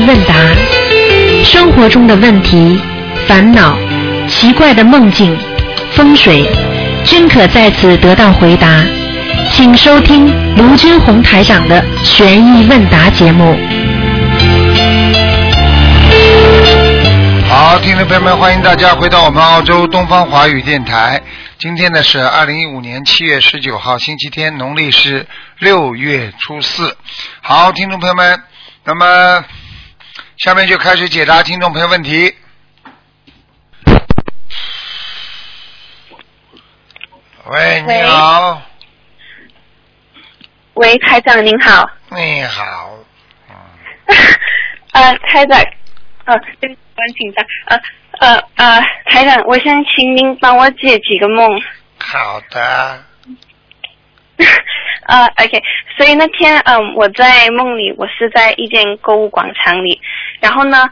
问答，生活中的问题、烦恼、奇怪的梦境、风水，均可在此得到回答。请收听卢军红台长的悬疑问答节目。好，听众朋友们，欢迎大家回到我们澳洲东方华语电台。今天呢是二零一五年七月十九号，星期天，农历是六月初四。好，听众朋友们，那么下面就开始解答听众朋友问题。喂，你好，喂，台长您好。你好，呃，台长，呃，对我很紧张。呃呃呃，台长，我想请您帮我解几个梦。好的，呃，OK，所以那天嗯、我在梦里，我是在一间购物广场里，然后呢，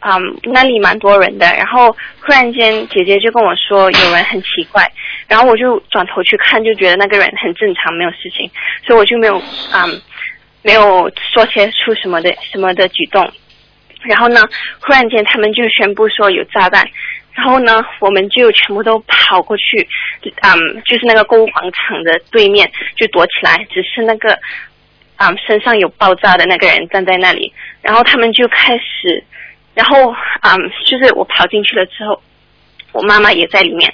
嗯，那里蛮多人的，然后忽然间姐姐就跟我说有人很奇怪，然后我就转头去看，就觉得那个人很正常，没有事情，所以我就没有嗯没有说些出什么的什么的举动，然后呢，忽然间他们就宣布说有炸弹，然后呢，我们就全部都跑过去，嗯，就是那个购物广场的对面就躲起来，只是那个，嗯，身上有爆炸的那个人站在那里，然后他们就开始，然后，嗯，就是我跑进去了之后，我妈妈也在里面，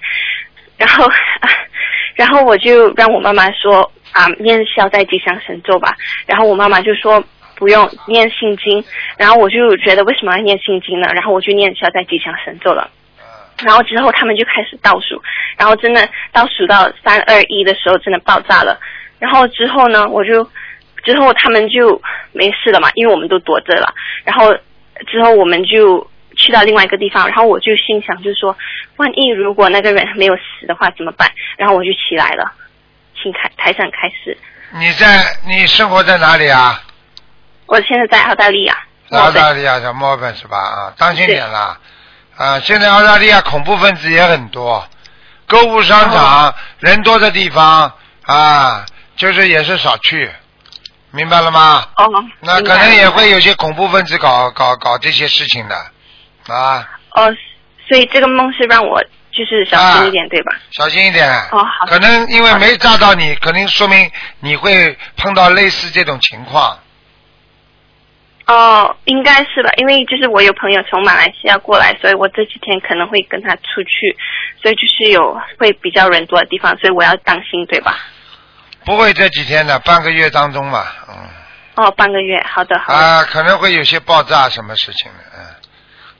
然后，啊 然后我就让我妈妈说，啊、念消灾吉祥神咒吧，然后我妈妈就说。不用念心经，然后我就觉得为什么要念心经呢？然后我就念消灾吉祥神咒了。然后之后他们就开始倒数，然后真的倒数到三二一的时候，真的爆炸了。然后之后呢，我就之后他们就没事了嘛，因为我们都躲着了。然后之后我们就去到另外一个地方，然后我就心想，就是说万一如果那个人没有死的话怎么办？然后我就起来了，请台台上开始。你在你生活在哪里啊？我现在在澳大利亚，澳大利亚在墨尔本是吧？啊，当心点啦！啊，现在澳大利亚恐怖分子也很多，购物商场、人多的地方啊，就是也是少去，明白了吗？哦，那可能也会有些恐怖分子搞搞搞这些事情的啊，哦，所以这个梦是让我就是小心一点，对吧？小心一点。哦好可能因为没炸到你，可能说明你会碰到类似这种情况。哦，应该是吧，因为就是我有朋友从马来西亚过来，所以我这几天可能会跟他出去，所以就是有会比较人多的地方，所以我要当心，对吧？不会这几天的，半个月当中嘛，嗯。哦，半个月，好的，好的。啊，可能会有些爆炸什么事情的，嗯，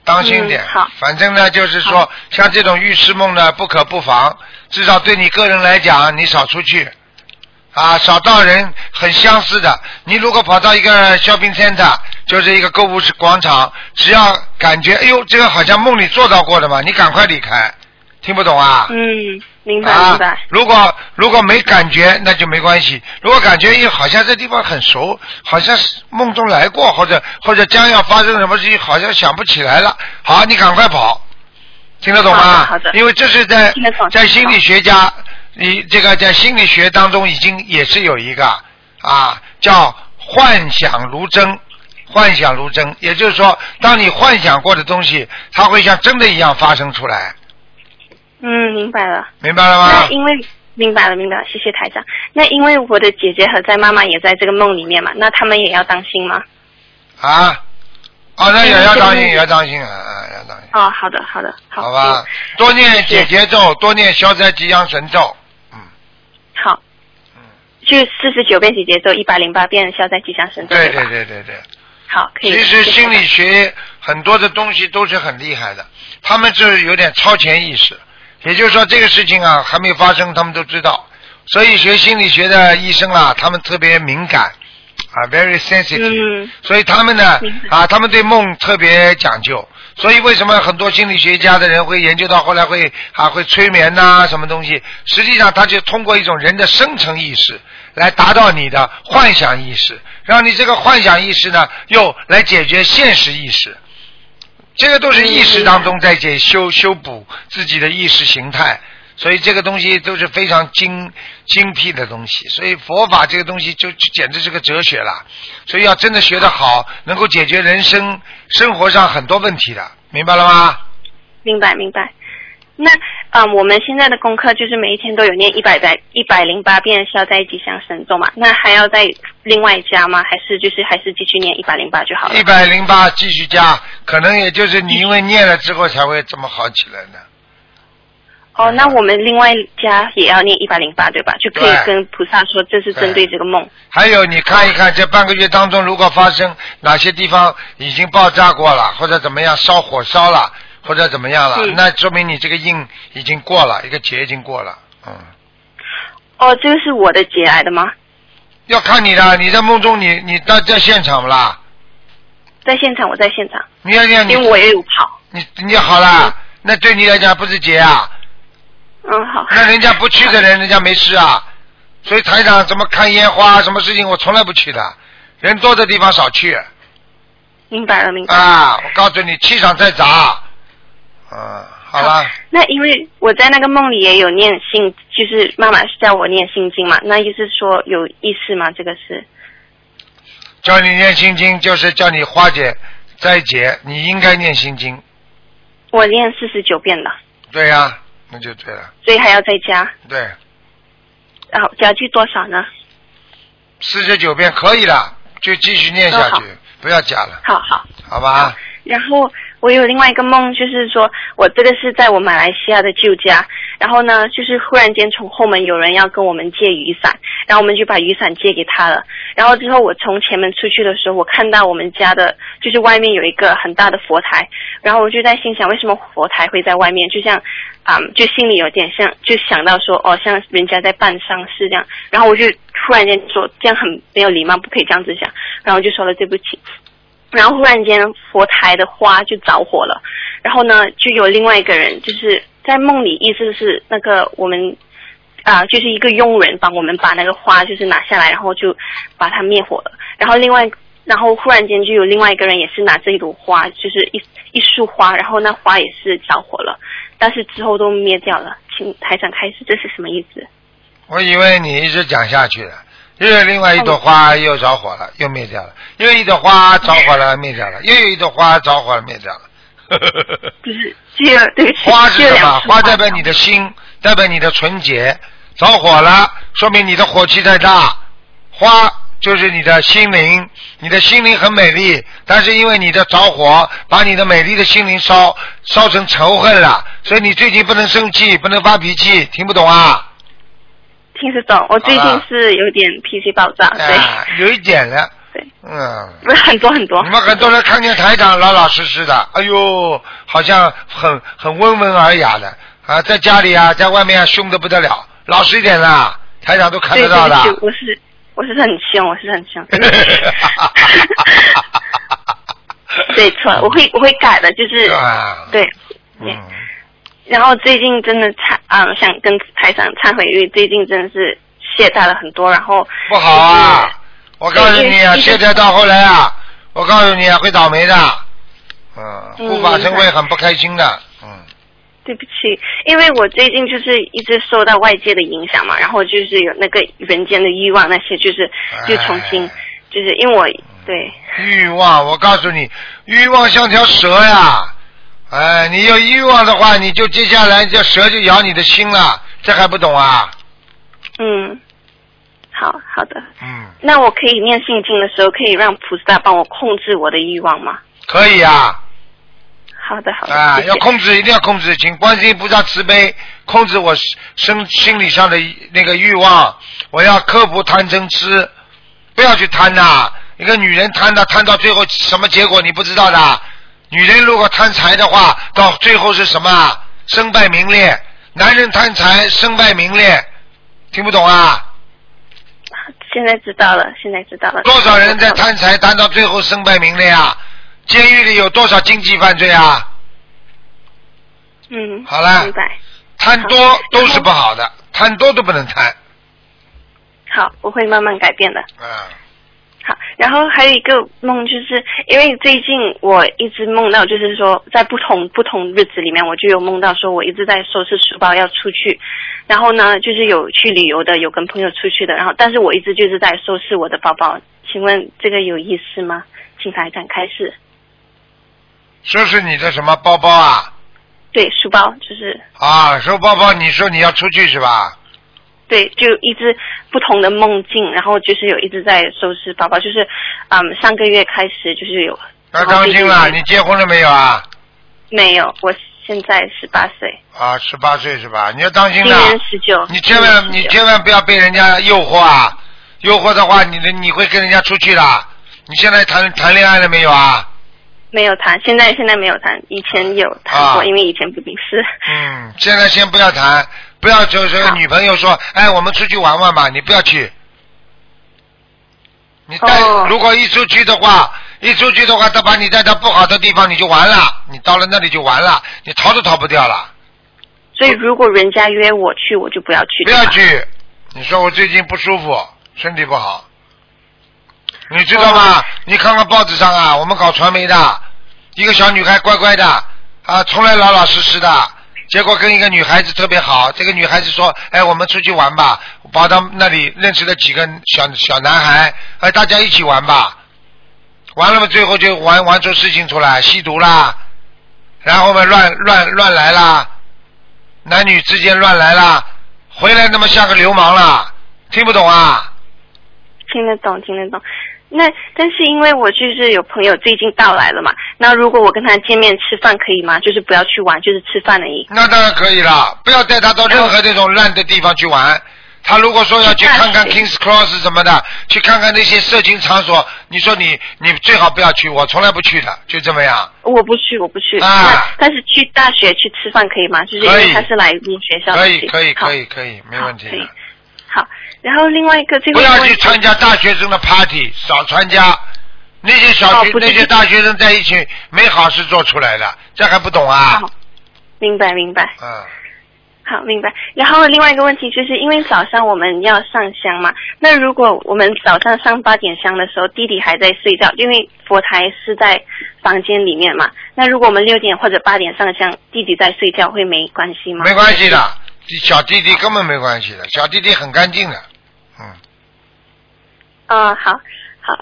当心点。嗯好反正呢，就是说，像这种预示梦呢，不可不防。至少对你个人来讲，你少出去，啊，少到人很相似的。你如果跑到一个 shopping center，就是一个购物广场，只要感觉，哎呦，这个好像梦里做到过的嘛，你赶快离开。听不懂啊？嗯，明白啊明白。，如果如果没感觉，那就没关系。如果感觉，哎，好像这地方很熟，好像是梦中来过，或者或者将要发生什么事情，好像想不起来了。好，你赶快跑，听得懂吗？好的好的因为这是在在心理学家，你这个在心理学当中已经也是有一个啊，叫幻想如真。幻想如真，也就是说，当你幻想过的东西，它会像真的一样发生出来，嗯，明白了。明白了吗那？因为明白了，明白了，谢谢台长。那因为我的姐姐和在妈妈也在这个梦里面嘛，那他们也要当心吗？啊，哦，那也要当心，嗯也要当心啊，啊要当心，哦，好的，好的，好。好吧嗯？多念姐姐咒，多念消灾吉祥神咒，嗯好。嗯，就四十九遍姐姐咒，一百零八遍消灾吉祥神咒，对对对对对。好，可以。其实心理学很多的东西都是很厉害的，他们就是有点超前意识，也就是说这个事情啊还没发生，他们都知道。所以学心理学的医生啊，他们特别敏感啊，very sensitive，、嗯所以他们呢啊，他们对梦特别讲究。所以为什么很多心理学家的人会研究到后来会啊会催眠呐、什么东西？实际上他就通过一种人的深层意识来达到你的幻想意识，让你这个幻想意识呢又来解决现实意识。这个都是意识当中在解修修补自己的意识形态，所以这个东西都是非常精精辟的东西。所以佛法这个东西就简直是个哲学了。所以要真的学得好，能够解决人生生活上很多问题的，明白了吗？明白明白。那、嗯我们现在的功课就是每一天都有念一百百一百零八遍消灾吉祥神咒嘛？那还要再另外加吗？还是就是还是继续念一百零八就好了？一百零八继续加，可能也就是你因为念了之后才会这么好起来呢。哦，那我们另外加也要念一百零八对吧？就可以跟菩萨说这是针对这个梦。还有，你看一看这半个月当中，如果发生哪些地方已经爆炸过了，或者怎么样烧火烧了，或者怎么样了，嗯那说明你这个印已经过了，一个劫已经过了。嗯，哦，这个是我的节来的吗？要看你的，你在梦中你你在在现场不啦？在现场，我在现场，你要念你因为我也有跑。你你好啦，那对你来讲不是劫啊？嗯，好。那人家不去的人，人家没事啊。所以台长怎么看烟花，什么事情我从来不去的，人多的地方少去。明白了，明白了。啊，我告诉你，气场在砸。嗯，好了，那因为我在那个梦里也有念心，就是妈妈是叫我念心经嘛，那意思说有意思吗？这个是叫你念心经，就是叫你化解灾劫，你应该念心经。我念四十九遍了，对呀、那就对了。所以还要再加，对，然后加句多少呢？四十九遍可以了，就继续念下去，不要加了，好好。好吧？然后我有另外一个梦，就是说我这个是在我马来西亚的旧家，然后呢，就是忽然间从后门有人要跟我们借雨伞，然后我们就把雨伞借给他了。然后之后我从前门出去的时候，我看到我们家的，就是外面有一个很大的佛台，然后我就在心想，为什么佛台会在外面？就像，啊、就心里有点像，就想到说，哦，像人家在办丧事这样。然后我就突然间说，这样很没有礼貌，不可以这样子想。然后就说了对不起。然后忽然间佛台的花就着火了，然后呢，就有另外一个人，就是在梦里，意思是那个我们啊、就是一个佣人帮我们把那个花就是拿下来，然后就把它灭火了。然后另外，然后忽然间就有另外一个人也是拿这一朵花，就是一一束花，然后那花也是着火了，但是之后都灭掉了。请台长开始，这是什么意思？我以为你一直讲下去了，又有另外一朵花又着火了，又灭掉了，又有一朵花着火了，灭掉了，又有一朵花着火了，灭掉了。就是只有对花是什么？花代表你的心，代表你的纯洁。着火了，说明你的火气太大。花就是你的心灵，你的心灵很美丽，但是因为你的着火，把你的美丽的心灵烧烧成仇恨了，所以你最近不能生气，不能发脾气，听不懂啊？听得懂。我最近是有点脾气暴躁，对。啊，有一点了。对，嗯。不 是很多很多。你们很多人看见台长老老实实的，哎呦，好像很很温文尔雅的啊，在家里啊，在外面啊，凶的不得了，老实一点啦，台长都看得到的。我是我是很凶，我是很凶。对错了，我会我会改的，就是啊，对。嗯，然后最近真的忏啊、想跟台长忏悔，因为最近真的是懈怠了很多，然后不好啊！我告诉你啊，懈怠到后来啊，我告诉你啊，会倒霉的。嗯，嗯护法神会很不开心的。嗯，对不起，因为我最近就是一直受到外界的影响嘛，然后就是有那个人间的欲望那些，就是就重新哎就是因为我对欲望，我告诉你，欲望像条蛇呀。哎，你有欲望的话，你就接下来这蛇就咬你的心了，这还不懂啊？嗯，好好的。嗯，那我可以念心经的时候，可以让菩萨帮我控制我的欲望吗？可以啊，好的，好的，啊，谢谢要控制，一定要控制，请观世音菩萨慈悲，控制我身心理上的那个欲望，我要克服贪嗔痴，不要去贪呐、一个女人贪的，贪到最后什么结果你不知道的。女人如果贪财的话，到最后是什么啊？身败名裂。男人贪财，身败名裂。听不懂啊？现在知道了，现在知道了。多少人在贪财，贪到最后身败名裂啊？监狱里有多少经济犯罪啊？嗯，好了明白。贪多都是不好的，贪多都不能贪。好，我会慢慢改变的。嗯，好，然后还有一个梦，就是因为最近我一直梦到，就是说在不同不同日子里面，我就有梦到说我一直在收拾书包要出去，然后呢，就是有去旅游的，有跟朋友出去的，然后但是我一直就是在收拾我的包包。请问这个有意思吗？请台长开始。收拾你的什么包包啊？对，书包就是啊，收包包，你说你要出去是吧？对，就一直不同的梦境，然后就是有一直在收拾包包，就是嗯上个月开始就是有。要当心了，你结婚了没有啊？没有，我现在十八岁。啊，十八岁是吧？你要当心今。年十九。你千万你千万不要被人家诱惑啊！诱惑的话，你的你会跟人家出去的。你现在谈谈恋爱了没有啊？没有谈，现在现在没有谈，以前有谈过，因为以前不顶事。嗯，现在先不要谈，不要就是女朋友说，哎，我们出去玩玩吧，你不要去。你带、哦如果一出去的话，一出去的话，他把你带到不好的地方，你就完了，你到了那里就完了，你逃都逃不掉了。所以如果人家约我去，我就不要去。不要。去，你说我最近不舒服，身体不好，你知道吗？你看看报纸上啊，我们搞传媒的，一个小女孩乖乖的啊，从来老老实实的，结果跟一个女孩子特别好，这个女孩子说，哎，我们出去玩吧，跑到那里认识了几个小小男孩，哎，大家一起玩吧，完了嘛，最后就玩玩出事情出来，吸毒啦，然后嘛乱乱乱来啦，男女之间乱来啦，回来那么像个流氓啦，听不懂啊？听得懂，听得懂。那但是因为我就是有朋友最近到来了嘛，那如果我跟他见面吃饭可以吗？就是不要去玩，就是吃饭而已。那当然可以啦，不要带他到任何这种烂的地方去玩。他如果说要去看看 Kings Cross 什么的，去看看那些色情场所，你说你你最好不要去，我从来不去的，就这么样。我不去，我不去。啊那但是去大学去吃饭可以吗？就是因为他是来入学校的可以可以可以可以，没问题然后另外一个最后不要去参加大学生的 party，少参加。那些小学、哦那些大学生在一起没好事做出来的，这还不懂啊？好，明白明白。嗯，好，明白。然后另外一个问题就是因为早上我们要上香嘛，那如果我们早上上八点香的时候，弟弟还在睡觉，因为佛台是在房间里面嘛，那如果我们六点或者八点上香，弟弟在睡觉会没关系吗？没关系的，小弟弟根本没关系的，小弟弟很干净的，嗯。哦，好，好，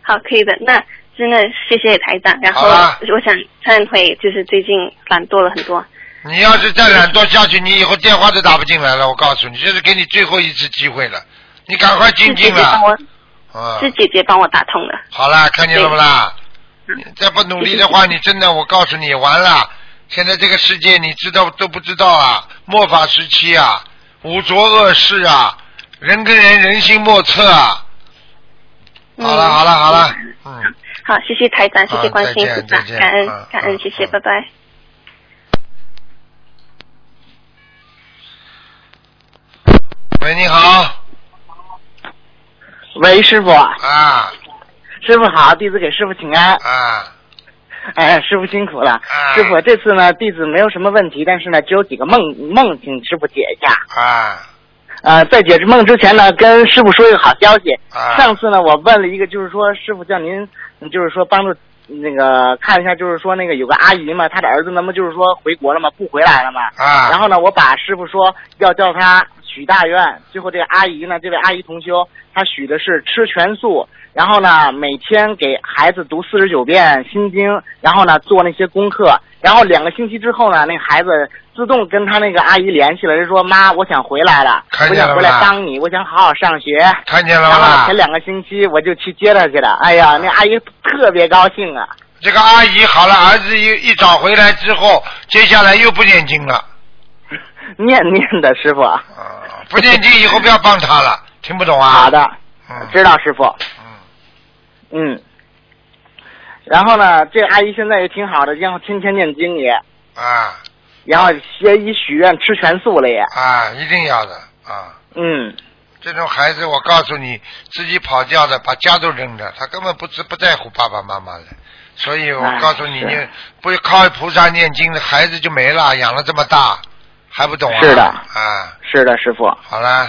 好，可以的。那真的谢谢台长。然后我想忏悔，就是最近懒惰了很多。你要是再懒惰下去，你以后电话都打不进来了。我告诉你，这是给你最后一次机会了，你赶快精姐进了。姐帮我，啊，是姐姐帮我打通的。好啦，看见了不啦？再不努力的话，你真的，我告诉你，完了。现在这个世界，你知道都不知道啊？末法时期啊，五浊恶世啊，人跟人人心莫测啊。嗯好了，好了，好了，嗯。好，谢谢台长，谢谢观世音再菩萨，见再见感恩嗯感恩，嗯谢谢，嗯拜拜。喂，你好，喂，师傅，啊师傅好，弟子给师傅请安。啊哎，师傅辛苦了。啊师傅，这次呢，弟子没有什么问题，但是呢，只有几个梦梦，请师傅解一下。啊呃，在解释梦之前呢，跟师傅说一个好消息。啊！上次呢，我问了一个，就是说师傅叫您，嗯就是说帮助那个看一下，就是说那个有个阿姨嘛，她的儿子那么就是说回国了嘛，不回来了嘛。啊，然后呢，我把师傅说要叫他许大愿，最后这个阿姨呢，这位阿姨同修，她许的是吃全素，然后呢，每天给孩子读四十九遍心经，然后呢做那些功课，然后两个星期之后呢，那个孩子自动跟他那个阿姨联系了，就说妈，我想回来了，看见了我想回来吧帮你，我想好好上学。看见了然后呢吧前？两个星期我就去接他去了，哎呀，那阿姨特别高兴啊。这个阿姨好了，儿子一一找回来之后，接下来又不念经了。念念的师傅，啊，不念经以后不要帮他了，听不懂啊？好的，嗯，知道师傅。嗯，嗯，然后呢，这个阿姨现在也挺好的，然后天天念经也，啊然后学医许愿吃全素了也。啊，一定要的啊！嗯，这种孩子，我告诉你，自己跑掉的，把家都扔了，他根本不知不在乎爸爸妈妈了。所以我哎告诉你，你不靠菩萨念经的孩子就没了，养了这么大还不懂啊？是的啊，是的，师傅。好了，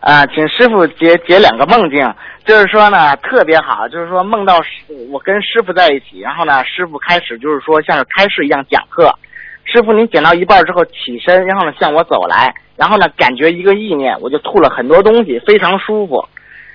啊，请师傅解解两个梦境，就是说呢特别好，就是说梦到师我跟师傅在一起，然后呢师傅开始就是说像是开示一样讲课，师傅您讲到一半之后起身，然后呢向我走来，然后呢感觉一个意念，我就吐了很多东西，非常舒服。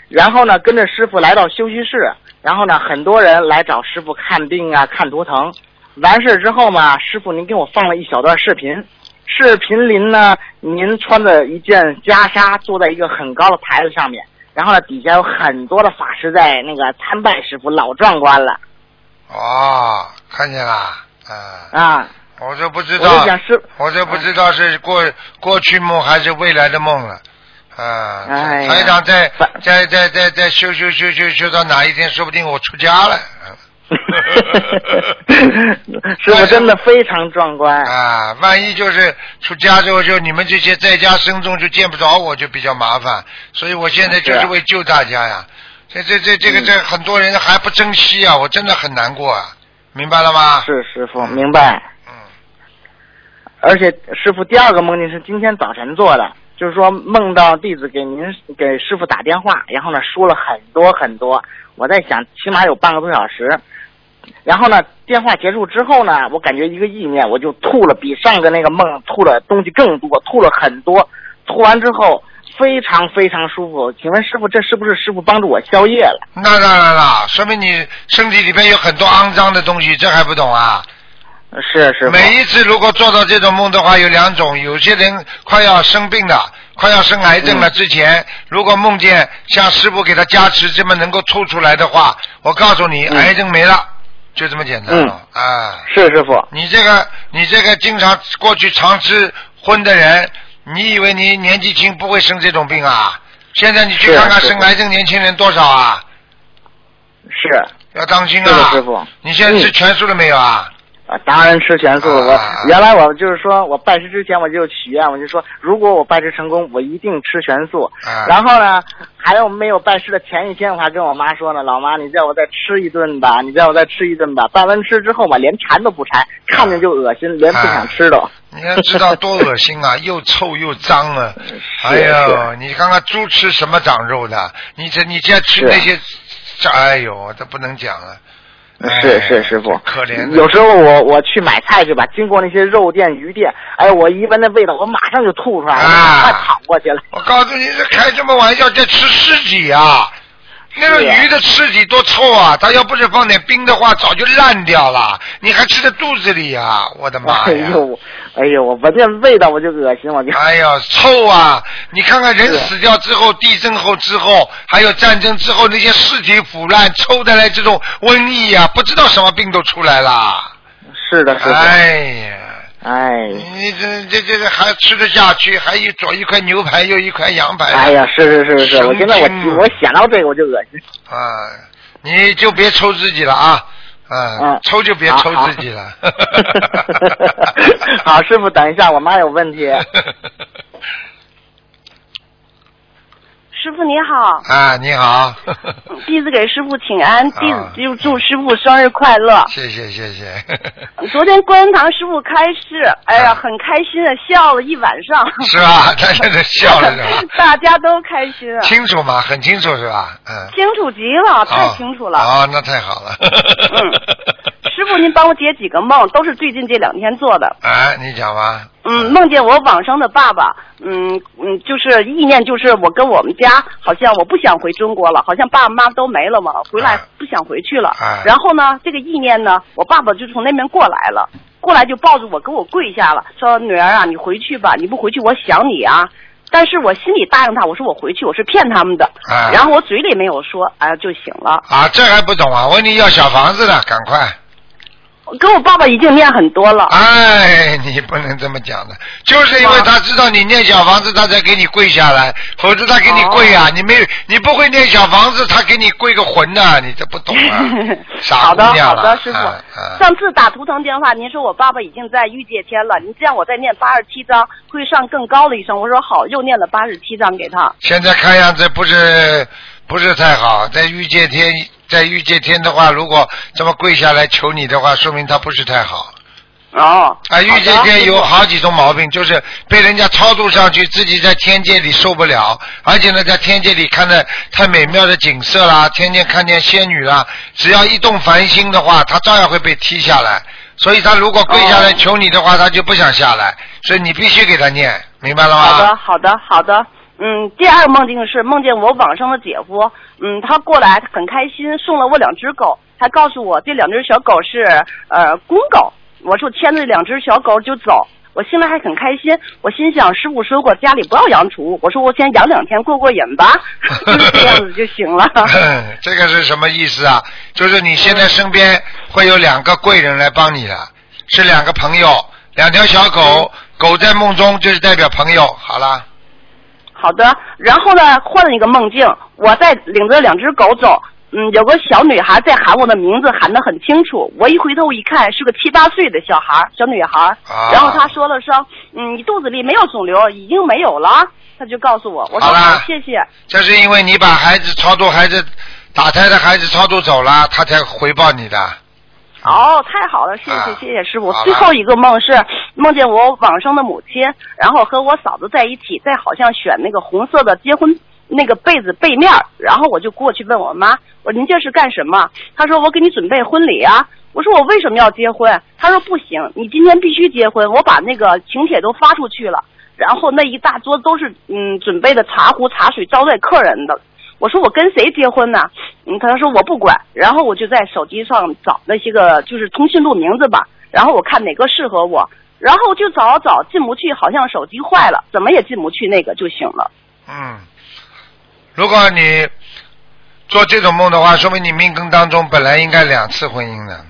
然后呢跟着师傅来到休息室，然后呢很多人来找师傅看病啊看图腾，完事之后嘛，师傅您给我放了一小段视频。视频里呢，您穿着一件袈裟，坐在一个很高的台子上面，然后呢，底下有很多的法师在那个参拜师傅，老壮观了。哦，看见了，啊，啊，我就不知我道我就不知道是过过去梦还是未来的梦了。啊，哎呀台长在反在在在在修修修修修到哪一天，说不定我出家了。师傅真的非常壮观。啊，万一就是出家之后，就你们这些在家僧众就见不着我，就比较麻烦。所以我现在就是为救大家呀。这这这这个这很多人还不珍惜啊，我真的很难过啊，明白了吗？是师傅，明白。嗯，而且师傅第二个梦境是今天早晨做的，就是说梦到弟子给您给师傅打电话，然后呢说了很多很多，我在想起码有半个多小时。然后呢，电话结束之后呢，我感觉一个意念，我就吐了，比上个那个梦吐了东西更多，吐了很多。吐完之后非常非常舒服。请问师傅，这是不是师傅帮助我消业了？那当然了，说明你身体里边有很多肮脏的东西，这还不懂啊？是是。每一次如果做到这种梦的话，有两种，有些人快要生病了，快要生癌症了，嗯之前如果梦见像师傅给他加持这么能够吐出来的话，我告诉你，嗯癌症没了，就这么简单了、啊！是师傅。你这个你这个经常过去常吃荤的人，你以为你年纪轻不会生这种病啊？现在你去看看生癌症年轻人多少啊？是。要当心啊！师傅你现在吃嗯全素了没有啊？啊，当然吃全素了。啊我原来我就是说我拜师之前我就许愿，我就说如果我拜师成功，我一定吃全素。啊然后呢，还有没有拜师的前一天，我还跟我妈说呢，老妈，你叫我再吃一顿吧，你叫我再吃一顿吧。拜完吃之后嘛，连馋都不馋，看着就恶心，连不想吃都。你要知道多恶心啊，又臭又脏啊！哎呦，你看看猪吃什么长肉的？你这你这吃是那些，这哎呦，这不能讲了。哎是是师傅，可怜。有时候我我去买菜去吧，经过那些肉店、鱼店，哎，我一闻那味道，我马上就吐出来了，啊快跑过去了。我告诉你，这开什么玩笑？这吃尸体啊！那个鱼的尸体多臭啊！它要不是放点冰的话，早就烂掉了。你还吃在肚子里啊！我的妈哎呀！呦，哎呦，我闻见味道我就恶心，我就。哎呀，臭啊！你看看人死掉之后，地震后之后，还有战争之后，那些尸体腐烂，臭的来这种瘟疫啊，不知道什么病都出来了。是的，是的。哎呀，哎，你这这这个还吃得下去？还一左一块牛排，右一块羊排。哎呀，是是是是，神我现在我我想到这个我就恶心。啊，你就别抽自己了啊！啊，嗯抽就别抽自己了。好，师傅，等一下，我妈有问题。师傅你好，啊，你好。弟子给师傅请安，弟啊子就祝师傅生日快乐。谢谢谢谢。昨天观音堂师傅开示，哎呀，啊很开心的笑了一晚上。是吧？他现在笑了是吧？大家都开心啊，清楚吗？很清楚是吧？嗯。清楚极了，太清楚了。啊、哦，那太好了。嗯，师傅您帮我解几个梦，都是最近这两天做的。哎，你讲吧。嗯，梦见我往生的爸爸，嗯嗯，就是意念就是我跟我们家好像我不想回中国了，好像爸爸妈妈都没了嘛，回来哎不想回去了。哎然后呢，这个意念呢，我爸爸就从那边过来了，过来就抱着我给我跪下了，说女儿啊，你回去吧，你不回去我想你啊。但是我心里答应他，我说我回去，我是骗他们的。哎然后我嘴里没有说，哎、就醒了。啊，这还不懂啊？我问你要小房子呢，赶快！跟我爸爸已经念很多了。哎，你不能这么讲的，就是因为他知道你念小房子，他才给你跪下来，否则他给你跪啊！你没你不会念小房子，他给你跪个魂呐、你这不懂啊！傻好的，姑娘了好的，师傅。啊啊上次打图腾电话，您说我爸爸已经在御界天了，您这样我再念八十七章，会上更高的一生。我说好，又念了八十七章给他。现在看样子不是不是太好，在御界天，在御界天的话，如果这么跪下来求你的话，说明他不是太好。哦。啊，御界天有好几种毛病，就是被人家超度上去，自己在天界里受不了，而且呢，在天界里看的太美妙的景色啦，天天看见仙女啦，只要一动凡心的话，他照样会被踢下来。所以他如果跪下来哦求你的话，他就不想下来，所以你必须给他念，明白了吗？好的，好的，好的。嗯，第二个梦境是梦见我网上的姐夫，嗯，他过来很开心，送了我两只狗，还告诉我这两只小狗是呃公狗。我说牵着两只小狗就走，我心里还很开心。我心想，师傅说过家里不要养宠物，我说我先养两天过过瘾吧，就 是这样子就行了。这个是什么意思啊？就是你现在身边会有两个贵人来帮你的，是两个朋友，两条小狗，狗在梦中就是代表朋友。好了，好的，然后呢，换了一个梦境，我在领着两只狗走，嗯，有个小女孩在喊我的名字，喊得很清楚。我一回头一看，是个七八岁的小孩，小女孩。啊然后她说了声：“嗯，你肚子里没有肿瘤，已经没有了。”她就告诉我，我说好，谢谢。这是因为你把孩子超度孩子打胎的孩子超度走了，他才回报你的。哦，太好了，谢谢、啊谢谢师傅。最后一个梦是梦见我往生的母亲，然后和我嫂子在一起，在好像选那个红色的结婚那个被子背面儿，然后我就过去问我妈，我说您这是干什么？她说我给你准备婚礼啊。我说我为什么要结婚？她说不行，你今天必须结婚，我把那个请帖都发出去了，然后那一大桌都是嗯准备的茶壶茶水招待客人的。我说我跟谁结婚呢？嗯，他说我不管。然后我就在手机上找那些个就是通讯录名字吧，然后我看哪个适合我，然后就找找进不去，好像手机坏了，怎么也进不去那个就行了。嗯，如果你做这种梦的话，说明你命根当中本来应该两次婚姻的。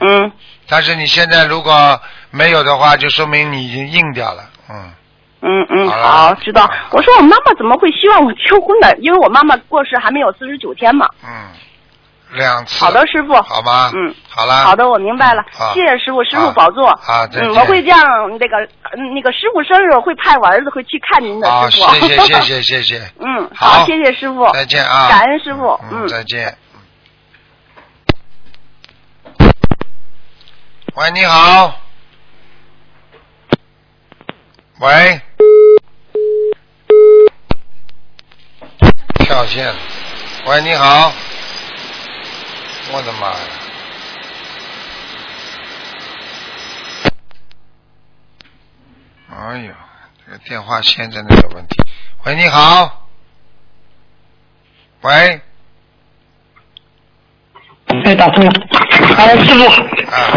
嗯，但是你现在如果没有的话，就说明你已经硬掉了。嗯，嗯嗯，好，知道。我说我妈妈怎么会希望我结婚呢？因为我妈妈过世还没有四十九天嘛。嗯，两次。好的，师傅。好吗？嗯，好了。好的，我明白了。谢谢师傅，师傅保重。啊，对嗯，我会这样，那个嗯那个师傅生日会派我儿子会去看您的，好，师傅。谢谢谢谢谢谢。嗯，好谢谢师傅。再见啊！感恩师傅。嗯，嗯。再见。喂，你好。喂。跳线。喂，你好。我的妈呀！哎呦，这个电话线真的有问题。喂，你好。喂，哎，打通了。哎，师傅，啊，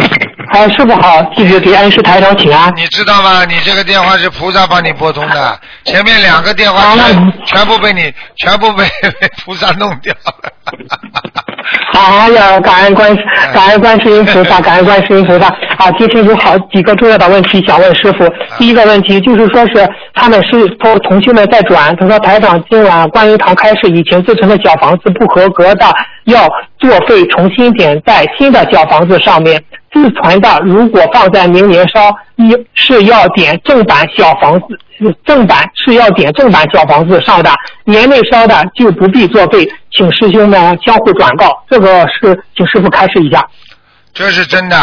哎，师傅好，继续给恩师台长请安。你知道吗？你这个电话是菩萨帮你拨通的，前面两个电话全全部被你全部被被菩萨弄掉了。哎呀，感恩观感恩观世音菩萨，感恩观世音菩萨啊！今天有好几个重要的问题想问师傅。第一个问题就是说是他们是说同学们在转，他说台长今晚观音堂开始以前自存的小房子不合格的，要作废重新点在新的小房子上面。自存的如果放在明年烧，一是要点正版小房子，正版是要点正版小房子上的，年内烧的。就不必作废，请师兄们相互转告。这个是请师傅开示一下。这是真的，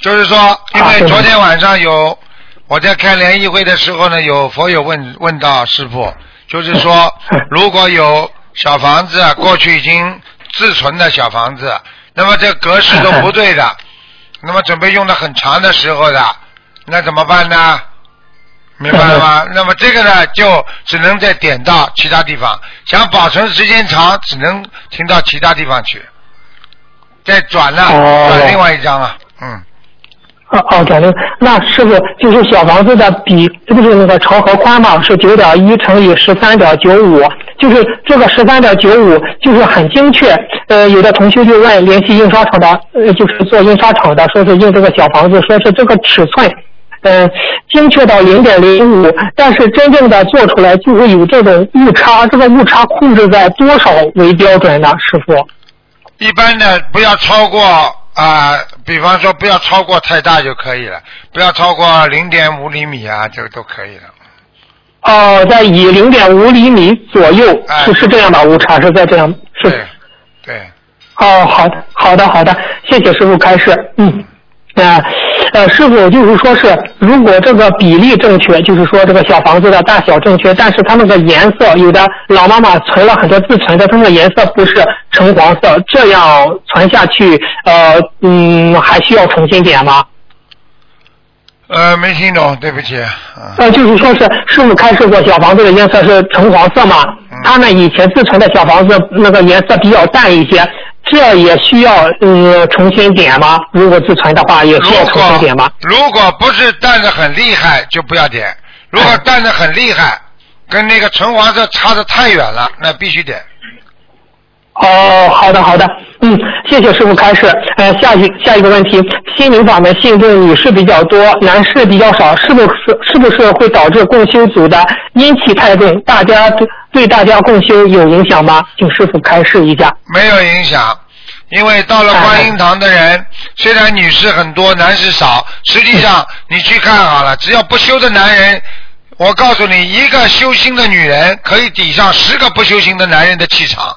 就是说，因为昨天晚上有我在开联谊会的时候呢，有佛友问问到师傅，就是说，如果有小房子过去已经自存的小房子，那么这格式都不对的，那么准备用的很长的时候的，那怎么办呢？明白了吗？那么这个呢，就只能再点到其他地方，想保存时间长，只能停到其他地方去，再转了，哦转另外一张啊，嗯。哦哦，转正。那师傅就是小房子的比，这不是那个长和宽嘛？是九点一乘以十三点九五，就是这个十三点九五就是很精确。呃，有的同学就问联系印刷厂的，呃，就是做印刷厂的，说是印这个小房子，说是这个尺寸。呃，精确到零点零五，但是真正的做出来就会有这种误差，这个误差控制在多少为标准呢？师傅？一般的不要超过啊、比方说不要超过太大就可以了，不要超过零点五厘米啊，这个都可以了。哦，在以零点五厘米左右，哎是是这样的误差，是在这样是。对，对，哦，好的，好的，好的，谢谢师傅开示。嗯，呃呃，师傅就是说是，如果这个比例正确，就是说这个小房子的大小正确，但是它那个颜色有的老妈妈存了很多自存的，它那个颜色不是橙黄色，这样存下去，呃嗯，还需要重新点吗？呃，没听懂，对不起。啊呃，就是说是师傅开示过小房子的颜色是橙黄色嘛嗯，他们以前自存的小房子那个颜色比较淡一些，这也需要呃重新点吗？如果自存的话，也需要重新点吗果？如果不是淡的很厉害，就不要点；如果淡的很厉害，跟那个纯黄色差的太远了，那必须点。哦，好的好的，嗯，谢谢师傅开示。呃，下一下一个问题，心灵法门信众女士比较多，男士比较少，是不是是不是会导致共修组的阴气太重？大家对对大家共修有影响吗？请师傅开示一下。没有影响，因为到了观音堂的人，虽然女士很多，男士少，实际上你去看好了，只要不修的男人，我告诉你，一个修心的女人可以抵上十个不修心的男人的气场。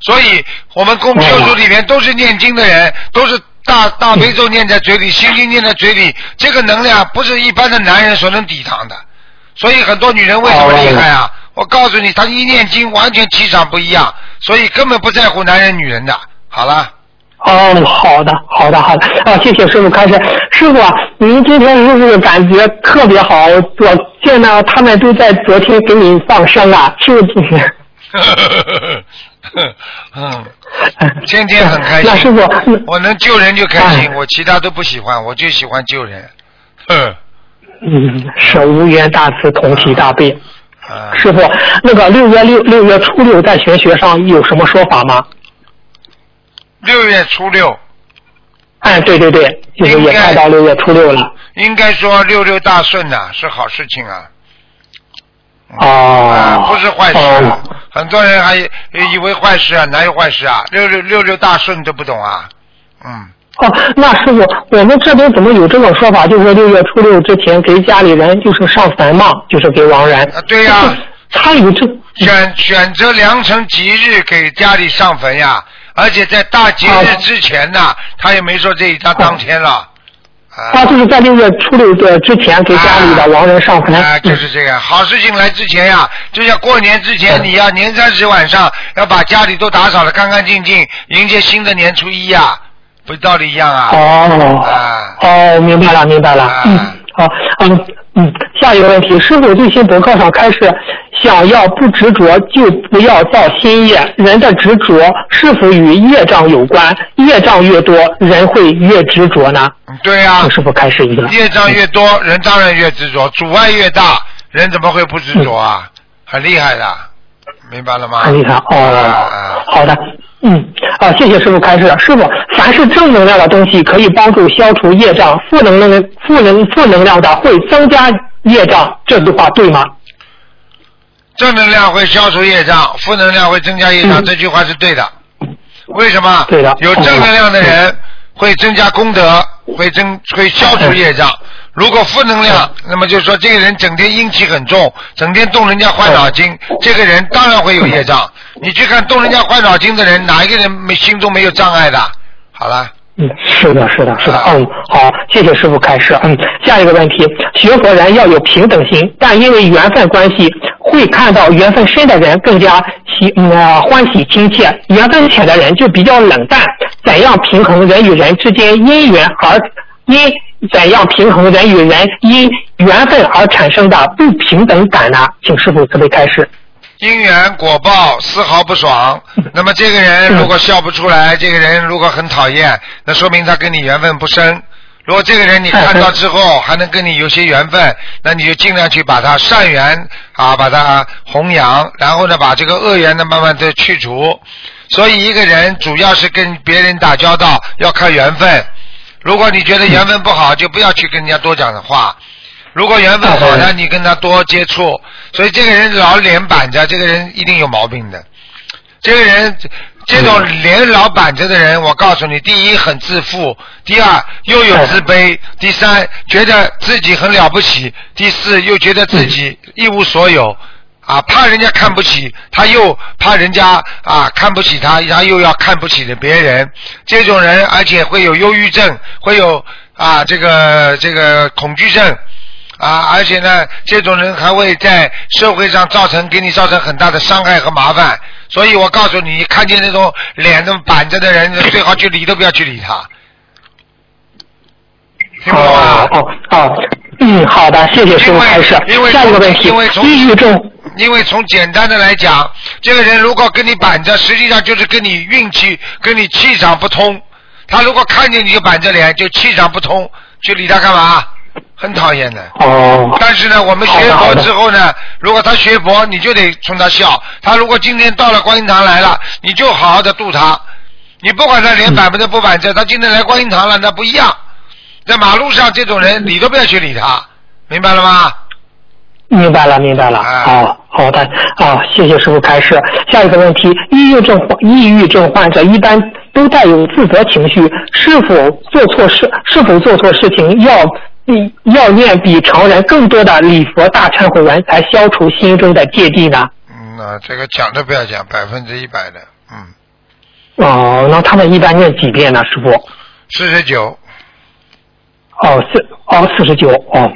所以，我们供修组里面都是念经的人，都是大大悲咒念在嘴里，心经念在嘴里，这个能量不是一般的男人所能抵挡的。所以很多女人为什么厉害啊？我告诉你，她一念经，完全气场不一样，所以根本不在乎男人女人的。好了，哦，好的，好的，好的，啊，谢谢师傅开始。师傅啊，您今天是不是感觉特别好？我见到他们都在昨天给你放生啊，是不是？嗯，天天很开那师。傅，嗯我能救人就开心，哎我其他都不喜欢，我就喜欢救人。嗯，嗯，是无缘大慈，同体大悲。啊，师傅，那个六月六六月初六在玄学上有什么说法吗？六月初六，哎，对对对，就是也快到六月初六了。应该说六六大顺呐、是好事情啊。哦啊，，不是坏事啊哦。很多人还以为坏事啊，哪有坏事啊？六六六六大顺都不懂啊。嗯，哦，那师傅，我们这边怎么有这种说法？就是六月初六之前给家里人就是上坟嘛，就是给亡人。啊对呀他有这选选择良辰吉日给家里上坟呀，而且在大节日之前呢，他也没说这一他当天了。啊他就是在六月初六的之前给家里的亡人上坟。啊，就是这个好事情来之前呀，就像过年之前，嗯你要年三十晚上要把家里都打扫的干干净净，迎接新的年初一呀，不是道理一样啊？哦啊哦，明白了，明白了。啊嗯，好，嗯嗯，下一个问题，师傅最新博客上开始想要不执着就不要造新业，人的执着是否与业障有关？业障越多，人会越执着呢？嗯对呀、请师傅开始一个。业障越多，人当然越执着，阻碍越大，人怎么会不执着啊？很厉害的，明白了吗？很厉害啊哦啊，好的，嗯，啊，谢谢师傅开示。师傅，凡是正能量的东西可以帮助消除业障，负能量负能负能量的会增加业障，这句话对吗？正能量会消除业障，负能量会增加业障，嗯这句话是对的。为什么？对的有正能量的人会增加功德，会增会消除业障。如果负能量，那么就是说这个人整天阴气很重，整天动人家坏脑筋，这个人当然会有业障。你去看动人家坏脑筋的人，哪一个人没心中没有障碍的？好了，嗯，是的，是的，是的，啊嗯，好，谢谢师傅开示。嗯，下一个问题，学佛人要有平等心，但因为缘分关系，会看到缘分深的人更加喜嗯、呃欢喜亲切，缘分浅的人就比较冷淡。怎样平衡人与人之间因缘而因怎样平衡人与人因缘分而产生的不平等感呢？请师傅慈悲开示。因缘果报丝毫不爽。那么这个人如果笑不出来，这个人如果很讨厌，那说明他跟你缘分不深。如果这个人你看到之后还能跟你有些缘分，那你就尽量去把他善缘啊，把他弘扬，然后呢把这个恶缘呢慢慢的去除。所以一个人主要是跟别人打交道要看缘分。如果你觉得缘分不好，就不要去跟人家多讲的话。如果缘分好呢，你跟他多接触。所以这个人老脸板着，这个人一定有毛病的。这个人，这种脸老板着的人，我告诉你，第一很自负，第二又有自卑，第三觉得自己很了不起，第四又觉得自己一无所有。啊，怕人家看不起，他又怕人家啊看不起他，然后又要看不起的别人。这种人，而且会有忧郁症，会有啊这个这个恐惧症啊，而且呢，这种人还会在社会上造成给你造成很大的伤害和麻烦。所以我告诉你，看见那种脸那么板着的人，最好去理都不要去理他。听懂啊？哦哦哦，嗯，好的，谢谢师傅开始。因为下一个问题因为，从抑郁症，因为从简单的来讲，这个人如果跟你板着，实际上就是跟你运气、跟你气场不通。他如果看见你就板着脸，就气场不通，去理他干嘛？很讨厌的。哦，但是呢，我们学佛之后呢，如果他学佛，你就得冲他笑。他如果今天到了观音堂来了，你就好好的度他。你不管他脸板不不板正，他今天来观音堂了，那不一样。在马路上这种人，理都不要去理他，明白了吗？明白了，明白了。啊好，好的，啊，谢谢师傅开始。下一个问题，抑郁症患抑郁症患者一般都带有自责情绪，是否做错事？是否做错事情要嗯要念比常人更多的礼佛大忏悔文，才消除心中的芥蒂呢？嗯，那这个讲都不要讲，百分之一百的，嗯，哦，那他们一般念几遍呢，师傅？四十九，哦，四哦四十九哦，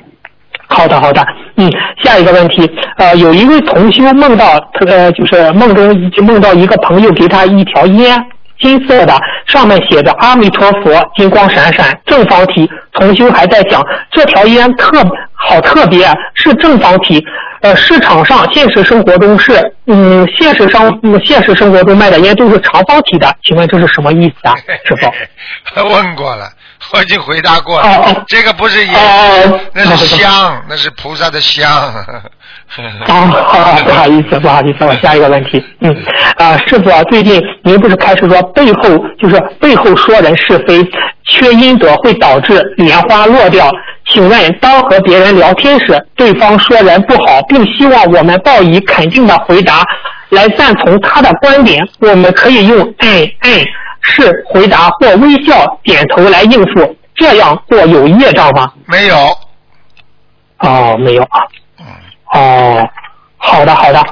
好的好的，嗯，下一个问题，呃，有一位同修梦到呃，就是梦中就梦到一个朋友给他一条烟，金色的，上面写着阿弥陀佛，金光闪闪，正方体。同修还在讲，这条烟特好特别，啊是正方体。呃，市场上现实生活中是，嗯，现实生嗯现实生活中卖的烟都是长方体的，请问这是什么意思啊，师傅？问过了，我已经回答过了。哦哦这个不是烟，哦那是香，那是菩萨的香。啊，不好意思，不好意思，我下一个问题。嗯，啊，师傅啊，最近您不是开始说背后就是背后说人是非，缺阴德会导致莲花落掉。请问，当和别人聊天时，对方说人不好，并希望我们报以肯定的回答来赞同他的观点，我们可以用嗯嗯是回答或微笑点头来应付，这样做有业障吗？没有，哦，没有啊。哦，好的好的，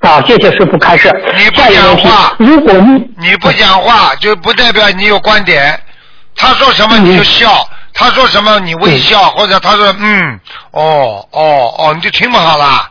啊，谢谢师傅开始。你不讲话，如果你你不讲话就不代表你有观点。他说什么你就笑，他说什么你微笑，或者他说嗯，哦哦哦，你就听不好啦。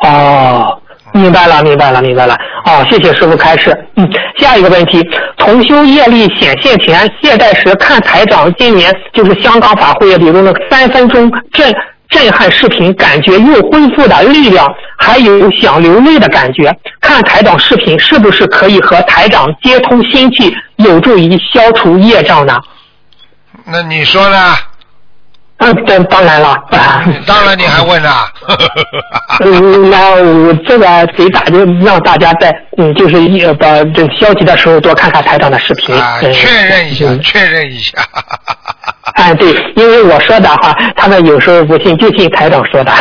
哦，明白了，明白了，明白了。哦，谢谢师傅开示。嗯，下一个问题，重修业力显现前懈怠时看台长今年就是香港法会里头那三分钟震震撼视频，感觉又恢复的力量，还有想流泪的感觉。看台长视频是不是可以和台长接通心气，有助于消除业障呢？那你说呢？嗯，当当然了。啊当然你还问啊？嗯，那我这个给大家让大家在嗯，就是一呃把这消极的时候多看看台长的视频。啊，嗯确认一下，嗯确认一下。哎，对，因为我说的话，他们有时候不信，就信台长说的。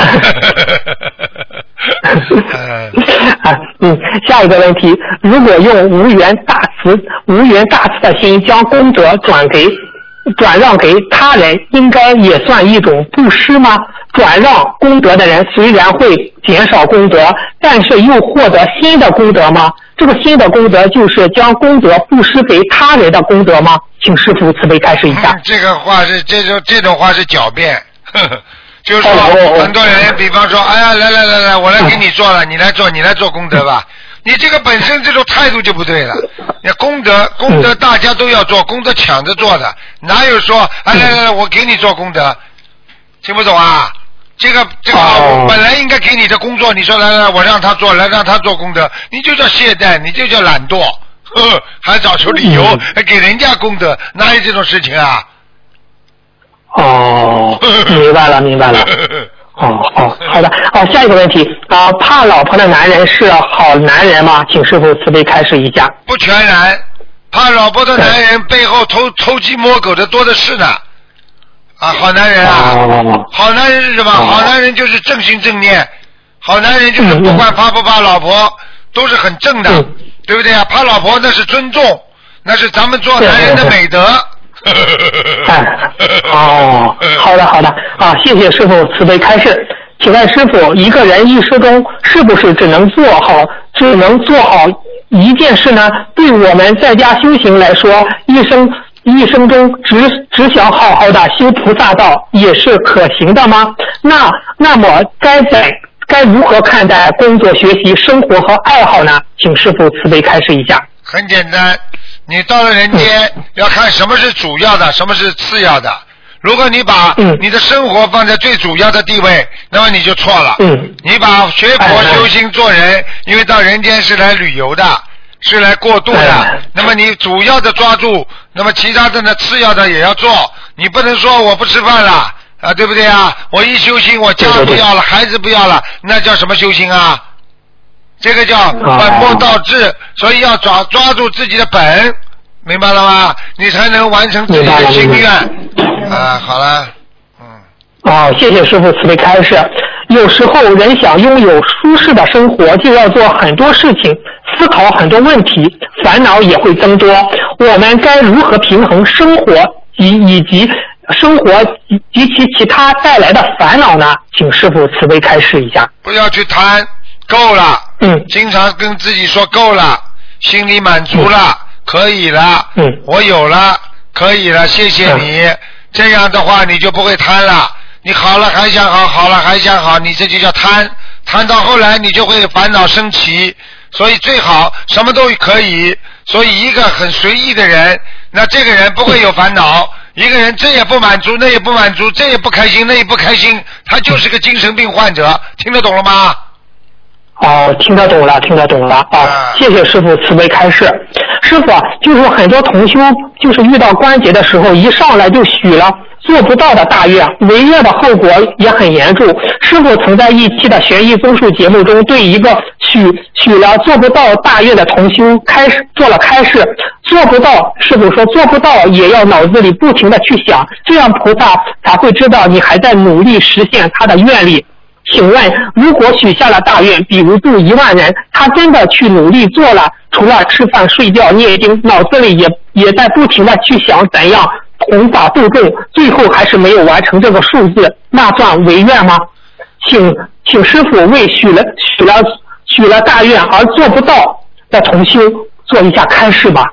嗯 啊，嗯，下一个问题，如果用无缘大慈、无缘大慈的心将功德转给、转让给他人，应该也算一种布施吗？转让功德的人虽然会减少功德，但是又获得新的功德吗？这个新的功德就是将功德布施给他人的功德吗？请师傅慈悲开示一下。嗯这个话是这种这种话是狡辩，呵 呵就是说哦哦哦很多人，比方说，哎呀，来来来来，我来给你做了，你来做，你来做功德吧。你这个本身这种态度就不对了。你功德功德大家都要做，功德抢着做的，哪有说，哎来来来，我给你做功德，听不懂啊？这个这个哦本来应该给你的工作，你说来来来，我让他做，来让他做功德，你就叫懈怠，你就叫懒惰，呵，还找出理由嗯还给人家功德，哪有这种事情啊？哦，明白了，明白了。哦，好，好的。哦，下一个问题啊、怕老婆的男人是好男人吗？请师傅慈悲开示一下。不全然，怕老婆的男人背后偷偷鸡摸狗的多的是呢。啊，好男人啊，哦，好男人是什么？哦好男人就是正心正念，好男人就是不管怕不怕老婆，都是很正的嗯，对不对啊？怕老婆那是尊重，那是咱们做男人的美德。哎，哦，好的，好的。啊，谢谢师傅慈悲开示。请问师傅，一个人一生中是不是只能做好只能做好一件事呢？对我们在家修行来说，一生一生中只只想好好的修菩萨道，也是可行的吗？那那么该在该如何看待工作、学习、生活和爱好呢？请师傅慈悲开示一下。很简单，你到了人间要看什么是主要的，什么是次要的。如果你把嗯你的生活放在最主要的地位，那么你就错了。嗯你把学佛修心做人，因为到人间是来旅游的，是来过渡的哎。那么你主要的抓住，那么其他的呢次要的也要做。你不能说我不吃饭了啊，对不对啊？我一修心，我家不要了，孩子不要了，那叫什么修心啊？这个叫本末倒置，所以要抓抓住自己的本，明白了吗？你才能完成自己的心愿。啊，好了，嗯，哦，谢谢师傅慈悲开示。有时候人想拥有舒适的生活，就要做很多事情，思考很多问题，烦恼也会增多。我们该如何平衡生活及以及生活及及其其他带来的烦恼呢？请师傅慈悲开示一下。不要去贪，够了。嗯经常跟自己说够了，心里满足了，可以了。嗯我有了，可以了，谢谢你。这样的话，你就不会贪了。你好了还想好，好了还想好，你这就叫贪。贪到后来，你就会烦恼升起。所以最好什么都可以。所以一个很随意的人，那这个人不会有烦恼。一个人这也不满足，那也不满足，这也不开心，那也不开心，他就是个精神病患者。听得懂了吗？哦，听得懂了，听得懂了。哦啊，谢谢师傅慈悲开示。师傅啊，就是很多同修，就是遇到关节的时候，一上来就许了做不到的大愿，违愿的后果也很严重。师傅曾在一期的悬疑综述节目中，对一个许许了做不到大愿的同修开始做了开示，做不到，师傅说做不到也要脑子里不停的去想，这样菩萨才会知道你还在努力实现他的愿力。请问，如果许下了大愿，比如度一万人，他真的去努力做了，除了吃饭、睡觉、念经，脑子里也也在不停的去想怎样弘法度众，最后还是没有完成这个数字，那算违愿吗？请请师傅为许了许了许了大愿而做不到的同修做一下开示吧。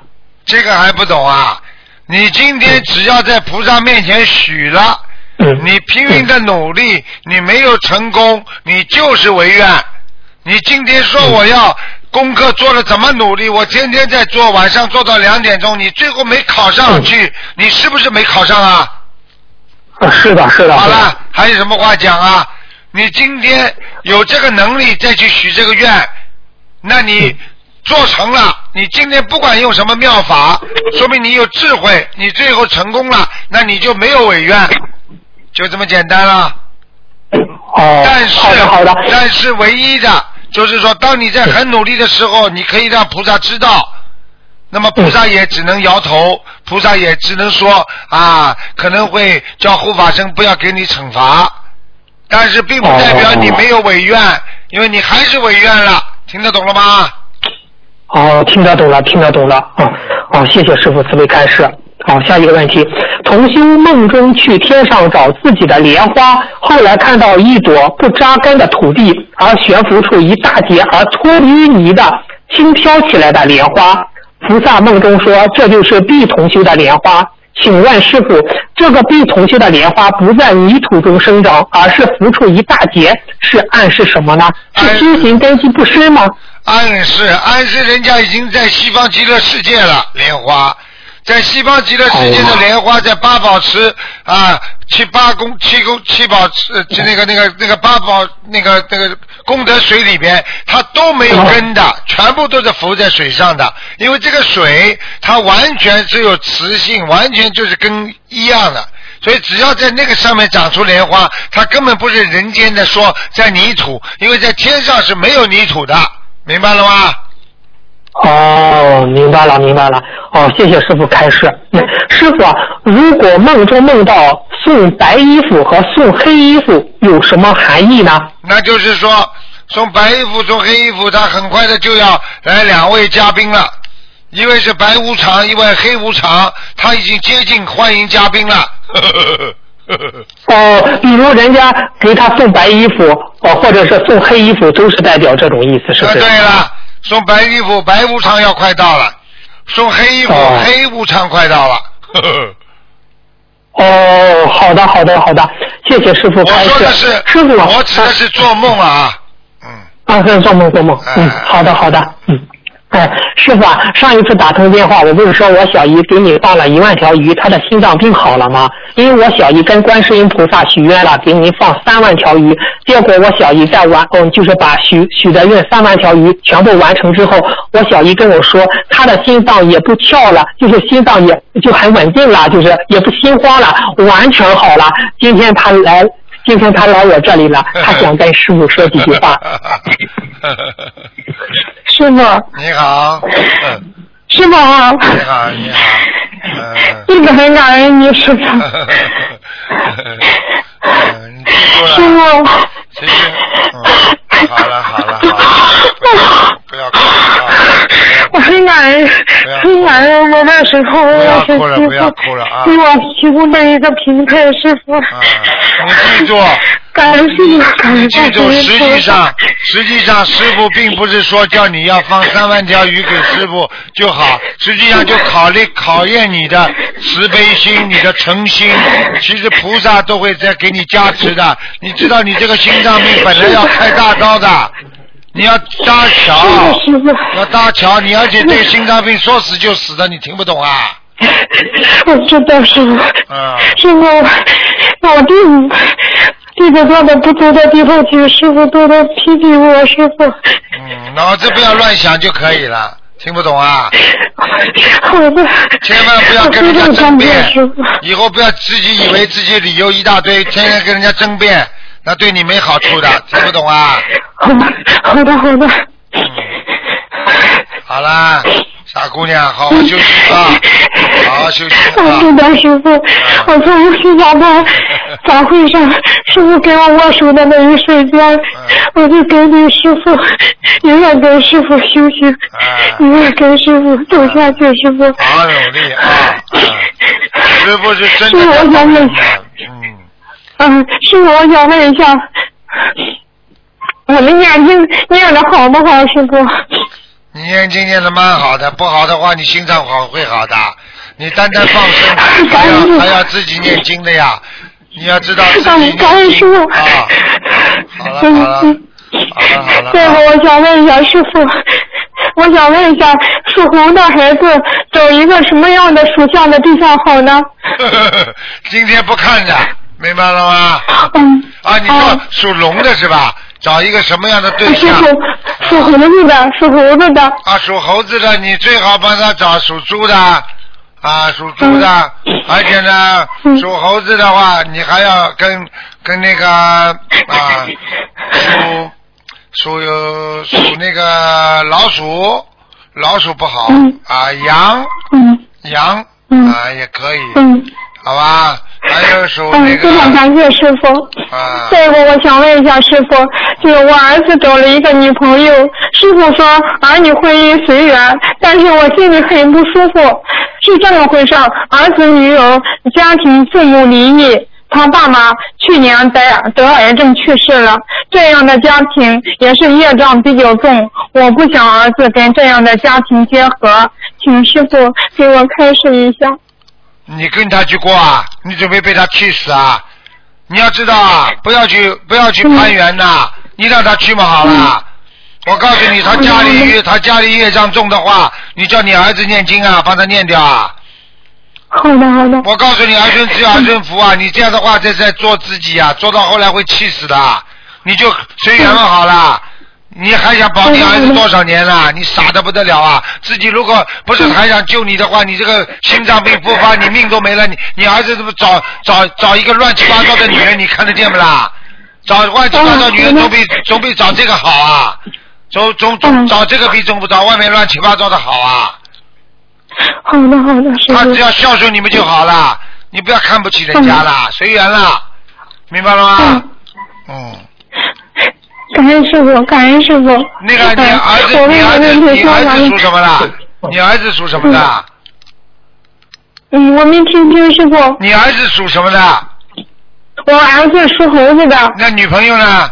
这个还不懂啊？你今天只要在菩萨面前许了，嗯，你拼命的努力，你没有成功，你就是违愿。你今天说我要功课做了怎么努力，我天天在做，晚上做到两点钟，你最后没考上去，你是不是没考上啊？啊，是的，是的。是的好了，还有什么话讲啊？你今天有这个能力再去许这个愿，那你做成了，你今天不管用什么妙法，说明你有智慧，你最后成功了，那你就没有违愿，就这么简单了。哦，但是好的，好的。但是唯一的就是说，当你在很努力的时候，你可以让菩萨知道。那么菩萨也只能摇头，菩萨也只能说啊，可能会叫护法神不要给你惩罚，但是并不代表你没有违愿，因为你还是违愿了，听得懂了吗？哦，听得懂了，听得懂了。哦，哦，谢谢师傅慈悲开示。好，下一个问题，同修梦中去天上找自己的莲花，后来看到一朵不扎根的土地，而悬浮出一大截而脱淤泥的轻飘起来的莲花。菩萨梦中说，这就是毕同修的莲花。请问师傅，这个毕同修的莲花不在泥土中生长，而是浮出一大截，是暗示什么呢？是修行根基不深吗？暗示暗示人家已经在西方极乐世界了，莲花。在西方极乐世界的莲花，在八宝池啊，七八公七公七宝池，就那个那个那个八宝那个那个功德水里边，它都没有根的，全部都是浮在水上的。因为这个水它完全是有磁性，完全就是跟一样的。所以只要在那个上面长出莲花，它根本不是人间的说在泥土，因为在天上是没有泥土的，明白了吗？哦，明白了，明白了。哦，谢谢师傅开示。嗯师傅啊，如果梦中梦到送白衣服和送黑衣服，有什么含义呢？那就是说，送白衣服、送黑衣服，他很快的就要来两位嘉宾了。一位是白无常，一位黑无常，他已经接近欢迎嘉宾了。哦，比如人家给他送白衣服，哦，或者是送黑衣服，都是代表这种意思，是不啊，是？对了，送白衣服，白无常要快到了；送黑衣服，哦黑无常快到了。呵 呵哦，好的，好的，好的，谢谢师傅我。说的是，师傅，我指的是做梦啊。嗯，啊，是做梦做梦，嗯，哎好的好的，嗯。哎，师傅啊，上一次打通电话，我不是说我小姨给你放了一万条鱼，她的心脏病好了吗？因为我小姨跟观世音菩萨许愿了，给您放三万条鱼，结果我小姨在完，嗯，就是把许许的愿三万条鱼全部完成之后，我小姨跟我说，她的心脏也不跳了，就是心脏也就很稳定了，就是也不心慌了，完全好了。今天她来，今天她来我这里了，她想跟师傅说几句话。师傅，你好，嗯。师傅啊，你好，你好，嗯。一直很感恩你，师傅。师，傅，谢谢，嗯，好了好了好了，不要不要哭啊！我很感恩，很感恩我那时候我要是不要哭了不要哭了啊给我提供的一个平台，师傅。啊，你记住，感恩师傅，感恩你记住，实际上，实际上师傅并不是说叫你要放三万条鱼给师傅就好，实际上就考虑考验你的慈悲心、你的诚心。其实菩萨都会在给你加持的。你知道你这个心脏病本来要开大刀的，你要搭桥，要搭桥，你而且这个心脏病说死就死的，你听不懂啊？我知道师傅，嗯，师傅，我弟弟子做的不足的地方，请师傅多多批评我，师傅。嗯，脑子不要乱想就可以了，听不懂啊？好的。千万不要跟人家争辩以后不要自己以为自己理由一大堆，天天跟人家争辩，那对你没好处的，听不懂啊？好的，好的，好的。嗯好啦，傻姑娘，好好休息啊，好好休息我啊。知道师傅，我从新加坡早会上，师傅给我握手的那一瞬间，我就给你师傅，永远跟师傅修行，永远跟师傅走下去，师傅。好好努力啊！嗯 师傅是真的我想嗯，嗯，师傅，我想问一下，我们念经念的好不好，师傅？你念经念的蛮好的，不好的话你心脏好会好的。你单单放生，还要还要自己念经的呀。你要知道自己感念。经啊。好了好了嗯好了好了。最后，我想问一下师傅，我想问一下，属猴的孩子走一个什么样的属相的对象好呢？今天不看的，明白了吗？嗯。啊，你说属龙的是吧？找一个什么样的对象？属猴子的，属猴子的。啊，属猴子的，你最好帮他找属猪的，啊，属猪的，而且呢，属猴子的话，你还要跟跟那个啊，属属有属那个老鼠，老鼠不好。啊，羊。嗯。羊。嗯。啊也可以，嗯。好吧？还有属那嗯，非常感谢师傅。啊，这个我想问一下师傅，就是我儿子找了一个女朋友，师傅说儿女婚姻随缘，但是我心里很不舒服，是这么回事儿，儿子女友家庭父母离异。他爸妈去年得得癌症去世了，这样的家庭也是业障比较重，我不想儿子跟这样的家庭结合，请师傅给我开示一下。你跟他去过啊？你准备被他气死啊？你要知道啊，不要去不要去攀援呐、你让他去嘛好了。我告诉你，他家里他家里业障重的话，你叫你儿子念经啊，帮他念掉啊。好的，好的。我告诉你，儿孙自有儿孙福啊！你这样的话，在在做自己啊，做到后来会气死的。你就随缘嘛好了。你还想保你儿子多少年了？你傻的不得了啊！自己如果不是还想救你的话，你这个心脏病复发，你命都没了。你你儿子怎么找找找一个乱七八糟的女人？你看得见不啦？找乱七八糟女人总比总比找这个好啊！总总总找这个比总不找外面乱七八糟的好啊！好的，好的，师傅他只。要孝顺你们就好了，你不要看不起人家啦，随缘啦，明白了吗？嗯，感恩师傅，感恩师傅。那个你儿子，我你儿子，你儿子属什么的？你儿子属什么的？嗯，我没听清师傅。你儿子属什么的？我儿子属猴子的，那女朋友呢？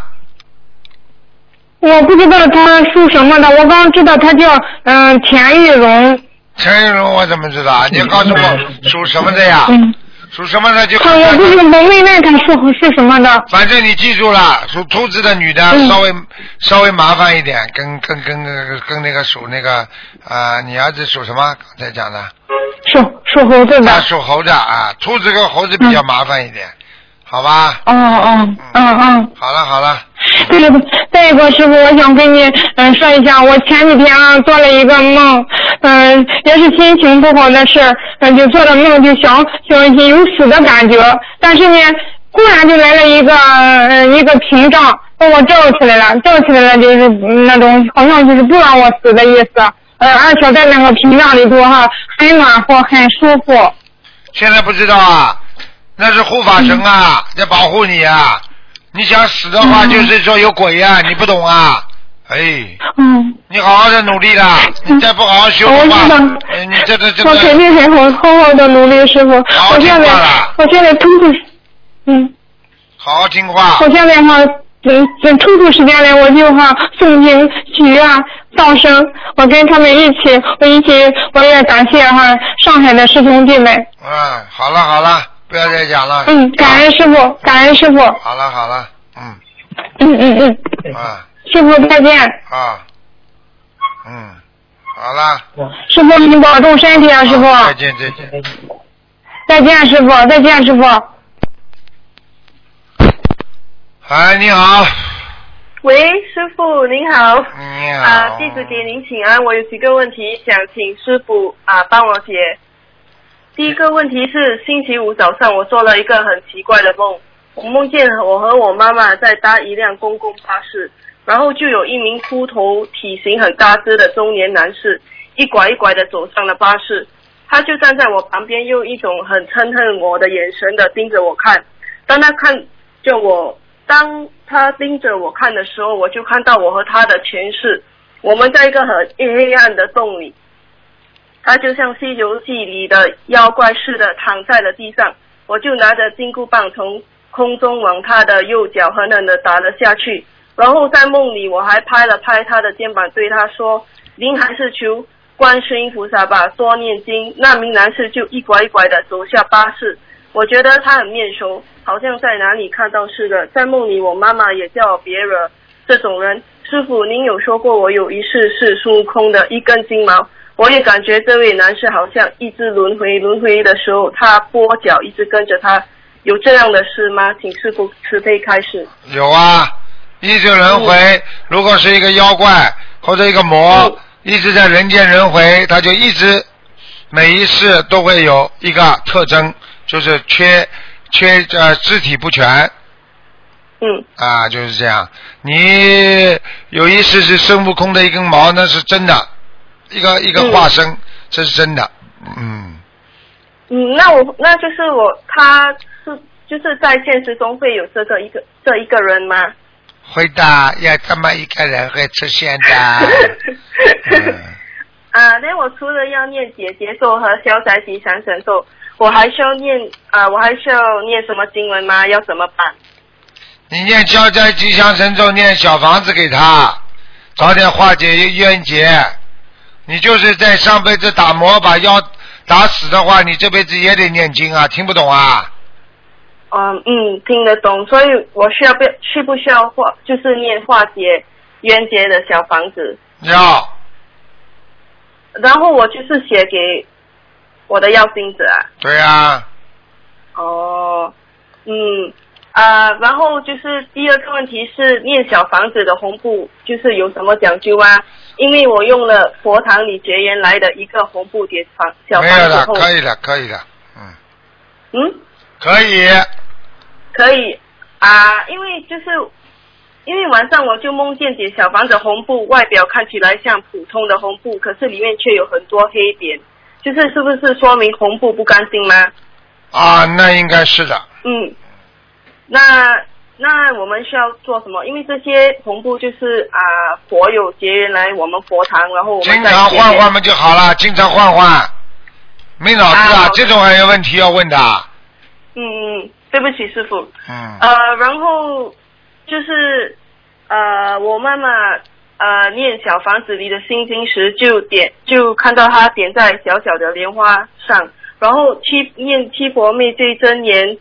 我不知道他属什么的，我刚知道他叫嗯田玉荣。陈玉荣我怎么知道？你告诉我属什么的呀？嗯，属什么的就他我不是我没问他属是什么的。反正你记住了，属兔子的女的嗯稍微稍微麻烦一点，跟跟跟跟跟那个属那个啊，你儿子属什么？刚才讲的，属属猴子的。啊，属猴子啊，兔子跟猴子比较麻烦一点，好吧？哦哦，嗯嗯。好了好了，对了，再一个师傅，我想跟你嗯、说一下，我前几天啊做了一个梦，嗯、也是心情不好的事儿，嗯、就做了梦，就想想有死的感觉，但是呢，忽然就来了一个、呃、一个屏障，把我罩起来了，罩起来了就是嗯那种好像就是不让我死的意思，呃，而且在那个屏障里头哈，很暖和，很舒服。现在不知道啊，那是护法神啊，在保护你啊。你想死的话，嗯就是说有鬼啊，你不懂啊？哎，嗯，你好好的努力啦，你再不好好修的话我知道，哎你这个这我肯定会好好好的努力，师傅。好我现在听话了我现在抽出，嗯。好好听话我。现在哈，嗯，嗯抽出时间来，我就哈诵经、许愿、放生，我跟他们一起，我一起，我也感谢哈上海的师兄弟们。嗯，好了好了，不要再讲了。嗯，感恩师傅，感恩师傅。好了好了，嗯嗯嗯嗯，啊师傅再见，啊，嗯，好啦。师傅您保重身体啊，师傅。好再见再见。再见，师傅，再见，师傅。哎，你好，喂，师傅您好。你好。啊，弟子给您请安，我有几个问题想请师傅啊帮我解。第一个问题是星期五早上我做了一个很奇怪的梦，我梦见我和我妈妈在搭一辆公共巴士，然后就有一名秃头、体型很大只的中年男士一拐一拐的走上了巴士，他就站在我旁边，用一种很憎恨我的眼神的盯着我看。当他看着我，当他盯着我看的时候，我就看到我和他的前世，我们在一个很黑暗的洞里。他就像《西游记》里的妖怪似的躺在了地上，我就拿着金箍棒从空中往他的右脚狠狠的打了下去，然后在梦里我还拍了拍他的肩膀，对他说：“您还是求观世音菩萨吧，多念经。”那名男士就一拐一拐的走下巴士，我觉得他很面熟，好像在哪里看到似的。在梦里，我妈妈也叫我别惹这种人。师傅，您有说过我有一世是孙悟空的一根金毛，我也感觉这位男士好像一直轮回，轮回的时候他跛脚一直跟着他，有这样的事吗？请师傅慈悲开始。有啊，一直轮回。如果是一个妖怪或者一个魔，嗯一直在人间轮回，他就一直每一世都会有一个特征，就是缺缺呃肢体不全嗯啊，就是这样。你有一世是孙悟空的一根毛，那是真的，一个一个嗯化身，这是真的。嗯，嗯，那我那就是我他是就是在现实中会有这个一个这一个人吗？会的，有这么一个人会出现的。嗯啊，那我除了要念解结咒和消灾吉祥神咒，我还需要念啊，我还需要念什么经文吗？要怎么办？你念消灾吉祥神咒，念小房子给他，早点化解冤结。你就是在上辈子打磨把腰打死的话，你这辈子也得念经啊，听不懂啊？嗯嗯，听得懂，所以我需要不需不需要化，就是念化解冤结的小房子，要然后我就是写给我的药精子啊。对啊，哦，嗯啊，然后就是第二个问题是念小房子的红布，就是有什么讲究啊？因为我用了佛堂里结缘来的一个红布叠房小没有了，房子，可以了，可以了，嗯，嗯，可以。可以啊，因为就是因为晚上我就梦见叠小房子红布，外表看起来像普通的红布，可是里面却有很多黑点，就是是不是说明红布不干净吗？啊，那应该是的。嗯，那那我们需要做什么？因为这些红布就是啊，佛有结缘来我们佛堂，然后我们经常换换嘛就好了，经常换换。没脑子啊啊，这种还有问题要问的。嗯嗯，对不起师傅。嗯，呃，然后就是呃，我妈妈呃念小房子里的心经时，就点就看到他点在小小的莲花上，然后七念七婆妹这一真言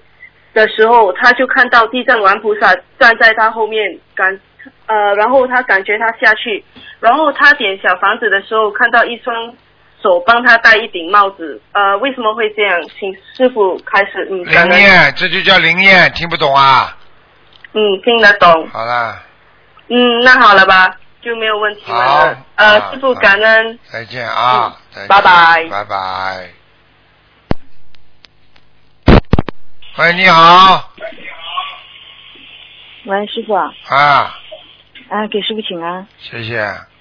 的时候，他就看到地藏王菩萨站在他后面感呃，然后他感觉他下去，然后他点小房子的时候，看到一双手帮他戴一顶帽子，呃，为什么会这样？请师傅开始，嗯，灵验，这就叫灵验，听不懂啊？嗯，听得懂。好啦，嗯，那好了吧，就没有问题好了。呃，好师傅感恩。再见啊，再见拜拜拜拜。喂，你好，喂，师傅啊，啊，啊，给师傅请安。谢谢。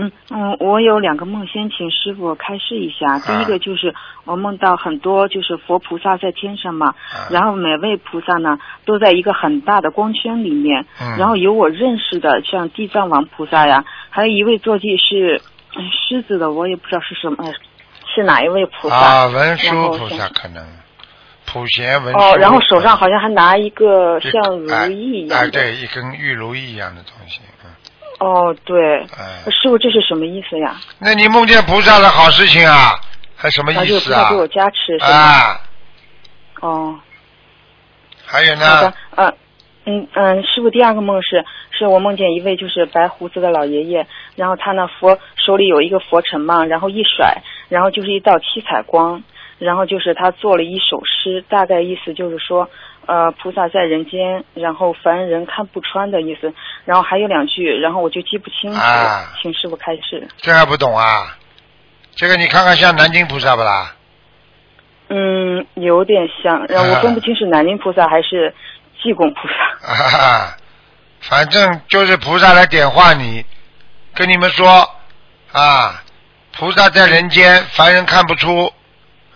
嗯嗯，我有两个梦，先请师傅开示一下。第一个就是我梦到很多就是佛菩萨在天上嘛，啊然后每位菩萨呢都在一个很大的光圈里面，嗯然后有我认识的像地藏王菩萨呀，还有一位坐骑是嗯狮子的，我也不知道是什么，呃是哪一位菩萨？啊，文然殊菩萨可能，普贤文殊。哦，然后手上好像还拿一个像如意一哎，哎样的。对，一根玉如意一样的东西。嗯，哦，对，哎，师傅这是什么意思呀？那你梦见菩萨的好事情啊，还什么啊，意思啊就是给？我加持是吧？啊，哦。还有呢好的呢，，呃，嗯嗯，师傅，第二个梦是，是我梦见一位就是白胡子的老爷爷，然后他那佛手里有一个佛尘嘛，然后一甩，然后就是一道七彩光，然后就是他做了一首诗，大概意思就是说，呃，菩萨在人间，然后凡人看不穿的意思，然后还有两句，然后我就记不清楚，啊请师傅开示。这还不懂啊？这个你看看像南京菩萨不啦？嗯，有点像，然后我分不清是南京菩萨还是济公菩萨。啊，反正就是菩萨来点化你，跟你们说啊，菩萨在人间，凡人看不出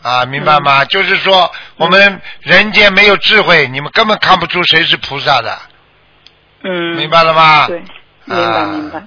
啊，明白吗？就是说我们人间没有智慧，你们根本看不出谁是菩萨的，嗯，明白了吗？对，明白啊明白。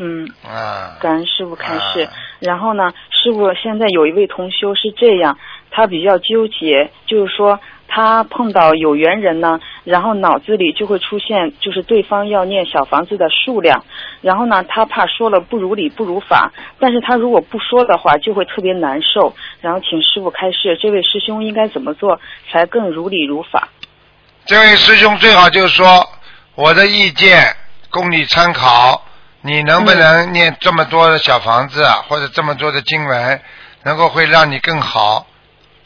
嗯，啊，感恩师傅开示。啊然后呢，师傅现在有一位同修是这样，他比较纠结，就是说他碰到有缘人呢，然后脑子里就会出现就是对方要念小房子的数量，然后呢，他怕说了不如理不如法，但是他如果不说的话就会特别难受。然后请师傅开示，这位师兄应该怎么做才更如理如法？这位师兄最好就是说我的意见供你参考，你能不能念这么多的小房子、啊或者这么多的经文，能够会让你更好，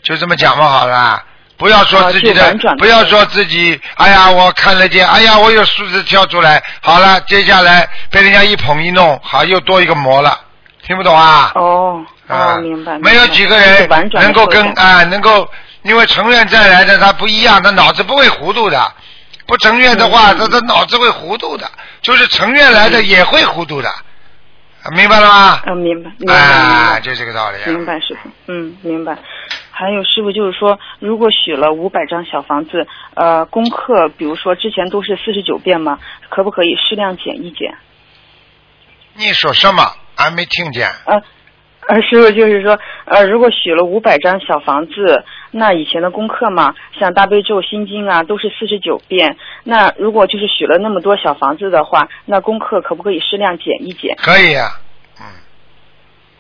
就这么讲嘛好了。不要说自己的不要说自己，哎呀，我看得见，哎呀，我有数字跳出来，好了，接下来被人家一捧一弄，好，又多一个魔了，听不懂啊？哦，啊哦，明白。没有几个人能够跟啊，能够因为成愿再来的他不一样，他脑子不会糊涂的。不成愿的话，嗯他他脑子会糊涂的，就是成愿来的也会糊涂的，啊明白了吗？嗯，明白，明白，啊，就这个道理啊。明白，师傅，嗯，明白。还有师傅就是说，如果许了五百张小房子，呃，功课，比如说之前都是四十九遍嘛，可不可以适量减一减？你说什么？俺没听见。呃，呃，师傅就是说，呃，如果许了五百张小房子，那以前的功课嘛，像大悲咒、心经啊，都是四十九遍。那如果就是许了那么多小房子的话，那功课可不可以适量减一减？可以啊，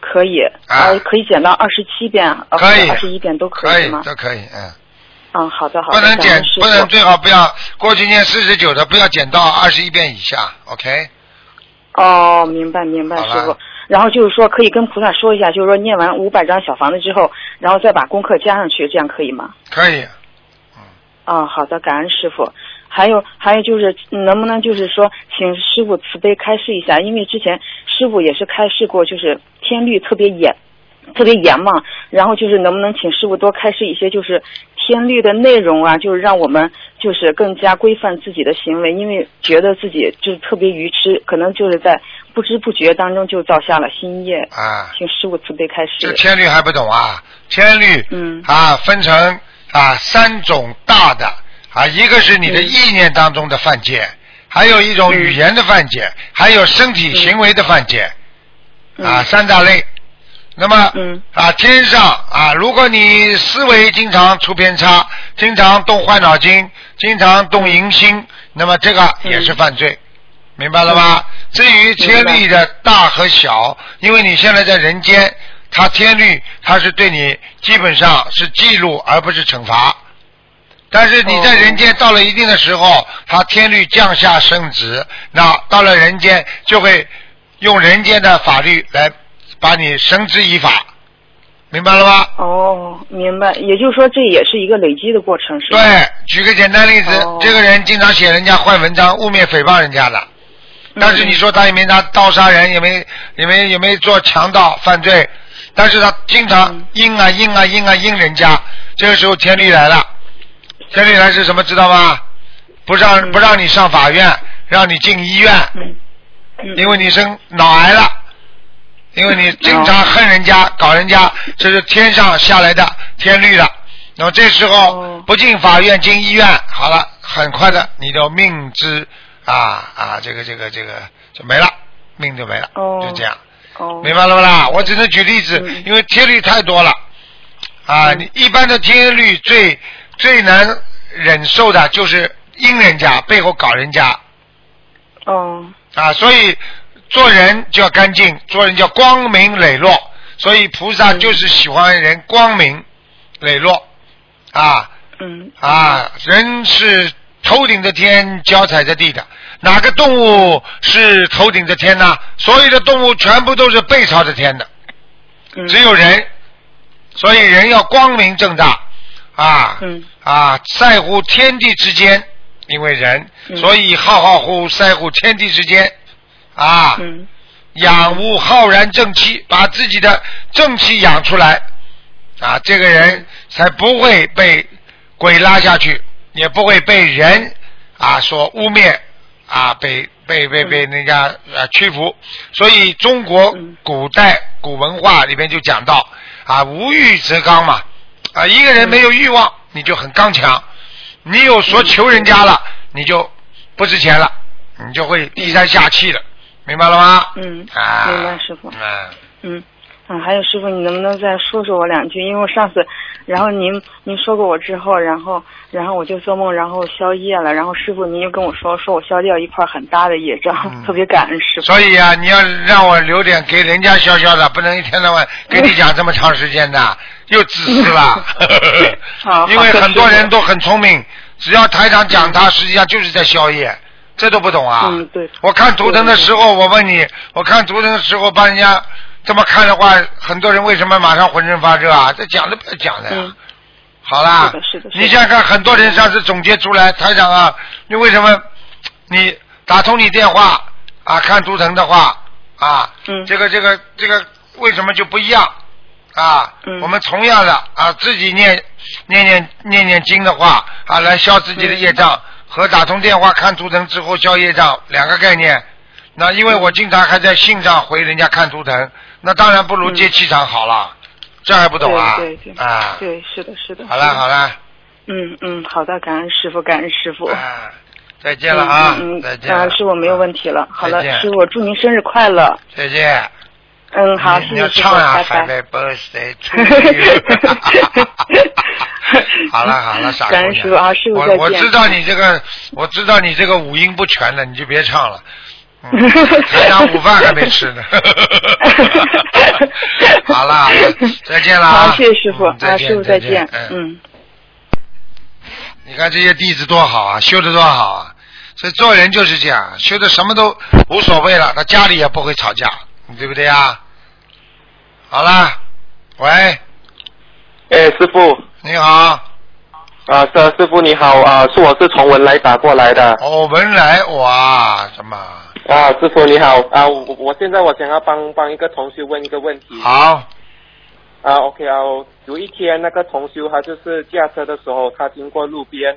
可以，啊呃，可以减到二十七遍，呃，可以二十一遍都可以吗？都可以，嗯，嗯，好的，好的。不能减不能最好不要过去念四十九的，不要减到二十一遍以下，OK？哦，明白明白，师傅。然后就是说，可以跟菩萨说一下，就是说念完五百张小房子之后，然后再把功课加上去，这样可以吗？可以，嗯、好的，感恩师傅。还有还有就是，嗯能不能就是说，请师傅慈悲开示一下，因为之前师傅也是开示过，就是天律特别严，特别严嘛。然后就是能不能请师傅多开示一些，就是天律的内容啊，就是让我们就是更加规范自己的行为，因为觉得自己就是特别愚痴，可能就是在不知不觉当中就造下了新业。啊，请师傅慈悲开示这示。天律还不懂啊？天律，嗯啊，分成啊三种大的啊，一个是你的意念当中的犯戒，还有一种语言的犯戒，还有身体行为的犯戒，啊，三大类。那么，嗯。啊，天上啊，如果你思维经常出偏差，经常动坏脑筋，经常动淫心，那么这个也是犯罪，明白了吗？至于天律的大和小，因为你现在在人间，它天律它是对你基本上是记录而不是惩罚。但是你在人间到了一定的时候，他天律降下圣旨，那到了人间就会用人间的法律来把你绳之以法，明白了吗？哦，明白。也就是说，这也是一个累积的过程，是吧？对，举个简单例子，哦这个人经常写人家坏文章，污蔑诽谤人家的，嗯但是你说他也没拿刀杀人，也没也没也没做强盗犯罪，但是他经常嗯阴啊阴啊阴啊阴人家，这个时候天律来了，天律来是什么知道吗？不让嗯。不让你上法院，让你进医院，因为你生脑癌了，因为你经常恨人家、搞人家，这是天上下来的天律了。那么这时候哦。不进法院，进医院，好了，很快的你的命之啊啊，这个这个这个就没了，命就没了，哦。就这样，哦，明白了不啦？我只能举例子，嗯。因为天律太多了啊，嗯。你一般的天律最最难忍受的就是阴人家背后搞人家。哦，啊，所以做人就要干净，做人叫光明磊落。所以菩萨嗯就是喜欢人光明磊落啊嗯啊！人是头顶着天，脚踩着地的。哪个动物是头顶着天呢？所有的动物全部都是背朝着天的，嗯，只有人。所以人要光明正大啊嗯。啊，在乎天地之间，因为人，嗯。所以浩浩乎在乎天地之间啊。嗯。养物浩然正气，把自己的正气养出来啊，这个人才不会被鬼拉下去，也不会被人啊所污蔑啊，被被被被人家啊屈服。所以中国嗯。古代古文化里边就讲到啊，无欲则刚嘛啊，一个人没有欲望，你就很刚强，你有所求人家了，你就不值钱了，你就会低三下气了。明白了吗？嗯，啊，明白师傅。嗯，嗯，啊，还有师傅，你能不能再说说我两句？因为我上次，然后您您说过我之后，然后然后我就做梦，然后消业了，然后师傅您又跟我说，说我消掉一块很大的业障，嗯特别感恩师傅。所以啊，你要让我留点给人家消消的，不能一天到晚跟你讲这么长时间的，又自私了 好。因为很多人都很聪明，只要台长讲他，实际上就是在消业，这都不懂啊。嗯对我看图腾的时候，我问你，我看图腾的时候，帮人家这么看的话，很多人为什么马上浑身发热啊？这讲都不要讲的呀。嗯好啦，是的是的是的你想想看，很多人上次总结出来，台长啊，你为什么你打通你电话啊看图腾的话啊，嗯这个这个这个为什么就不一样啊？嗯我们同样的啊，自己念念念念念经的话啊，来消自己的业障，和打通电话看图腾之后消业障两个概念。那因为我经常还在信上回人家看图腾，那当然不如接气场好了。这还不懂啊？对对对啊，对，是的，是的。好了好了，嗯嗯，好的，感恩师傅，感恩师傅。啊，再见了啊，嗯嗯再见。啊，师傅没有问题了。好了，师傅祝您生日快乐。再见。嗯，好，你你要谢谢师傅，唱呀拜拜。，Happy Birthday 好了好了，傻姑娘。感恩师傅啊师傅我再见我知道你这个，我知道你这个五音不全的，你就别唱了。嗯台长午饭还没吃呢。好了再见了啊。好，谢谢师傅嗯再啊，见师傅再见。嗯，嗯，你看这些弟子多好啊，修的多好啊。所以做人就是这样，修的什么都无所谓了，他家里也不会吵架，对不对啊？好了，喂，哎，师傅，你好，啊，是啊师傅你好啊，是我是从文莱打过来的哦，文莱哇，什么？啊，师傅你好啊，我我现在我想要帮帮一个同学问一个问题。好，啊，OK 啊，有一天那个同修他就是驾车的时候，他经过路边，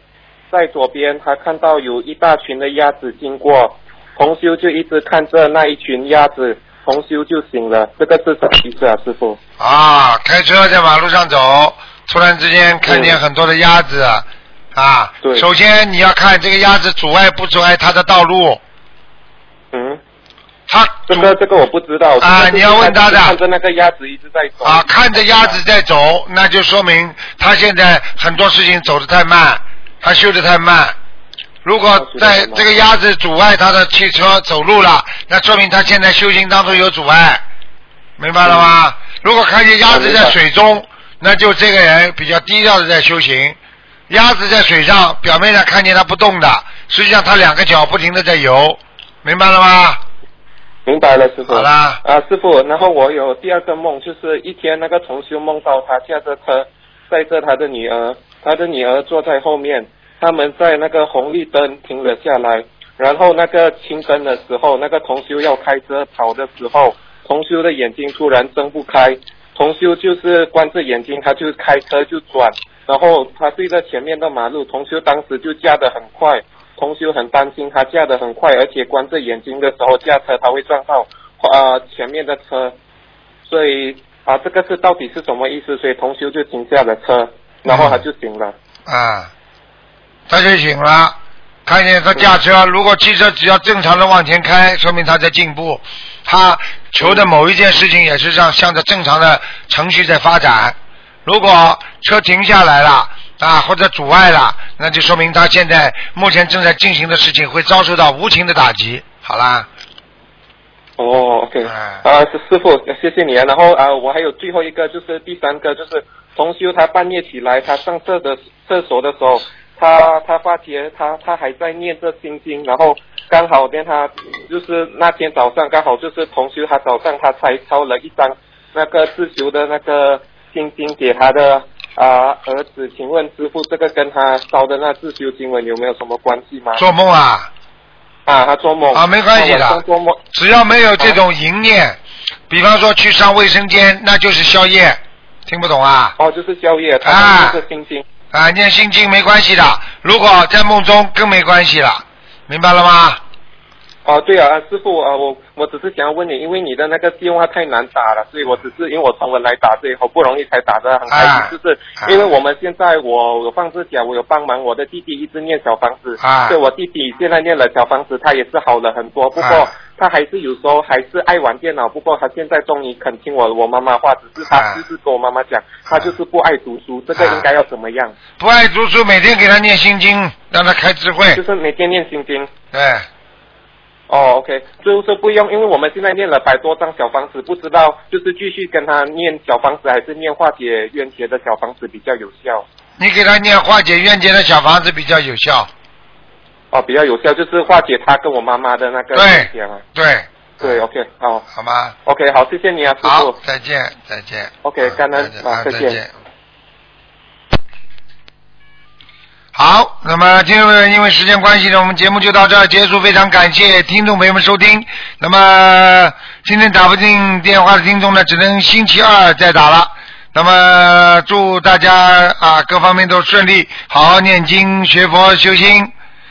在左边他看到有一大群的鸭子经过，同修就一直看着那一群鸭子，同修就醒了，这个是什么意思啊，师傅？啊，开车在马路上走，突然之间看见很多的鸭子，啊，对。首先你要看这个鸭子阻碍不阻碍他的道路，嗯，他这个这个我不知道啊你要问他的看着那个鸭子一直在走啊，看着鸭子在走，那就说明他现在很多事情走得太慢，他修得太慢，如果在这个鸭子阻碍他的汽车走路了，那说明他现在修行当中有阻碍，明白了吗？如果看见鸭子在水中，那就这个人比较低调的在修行。鸭子在水上，表面上看见它不动的，实际上它两个脚不停的在游，明白了吗？明白了，师傅。好啦。啊，师傅，然后我有第二个梦，就是一天那个同修梦到他驾着车载着他的女儿，他的女儿坐在后面，他们在那个红绿灯停了下来，然后那个青灯的时候，那个同修要开车跑的时候，同修的眼睛突然睁不开，同修就是关着眼睛，他就开车就转，然后他对着前面的马路，同修当时就驾得很快。同修很担心他驾得很快，而且关着眼睛的时候驾车他会撞到呃前面的车，所以啊这个是到底是什么意思？所以同修就停下了车，然后他就醒了。啊，他就醒了，看见他驾车，如果汽车只要正常的往前开，说明他在进步。他求的某一件事情也是让向着正常的程序在发展。如果车停下来了。啊，或者阻碍了，那就说明他现在目前正在进行的事情会遭受到无情的打击。好啦。哦，OK，啊，师师傅，谢谢你啊。然后啊，我还有最后一个，就是第三个，就是同修他半夜起来，他上厕的厕所的时候，他他发觉他他还在念着心经，然后刚好跟他就是那天早上刚好就是同修他早上他才抄了一张那个自修的那个心经给他的。啊，儿子，请问师傅，这个跟他烧的那自修经文有没有什么关系吗？做梦啊！啊，他做梦啊，没关系的，做梦只要没有这种淫念，比方说去上卫生间，那就是宵夜，听不懂啊？哦，就是宵夜，他就是心经啊，念心经没关系的，如果在梦中更没关系了，明白了吗？哦，对啊，师傅啊，我我只是想要问你，因为你的那个电话太难打了，所以我只是因为我从文来打，所以好不容易才打的很开心。就是因为我们现在我有放只脚，我有帮忙我的弟弟一直念小房子，所以我弟弟现在念了小房子，他也是好了很多。不过他还是有时候还是爱玩电脑，不过他现在终于肯听我我妈妈话，只是他就是跟我妈妈讲，他就是不爱读书，这个应该要怎么样？不爱读书，每天给他念心经，让他开智慧。就是每天念心经。对。哦，OK，就是不用，因为我们现在念了百多张小房子，不知道就是继续跟他念小房子，还是念化解冤结的小房子比较有效。你给他念化解冤结的小房子比较有效。哦，比较有效，就是化解他跟我妈妈的那个冤结嘛。对。对，OK，好。好吗？OK，好，谢谢你啊，师傅。好，再见，再见。OK，感恩啊，再见。好，那么听众朋友因为时间关系呢，我们节目就到这儿结束。非常感谢听众朋友们收听。那么今天打不进电话的听众呢，只能星期二再打了。那么祝大家啊各方面都顺利，好好念经学佛修心。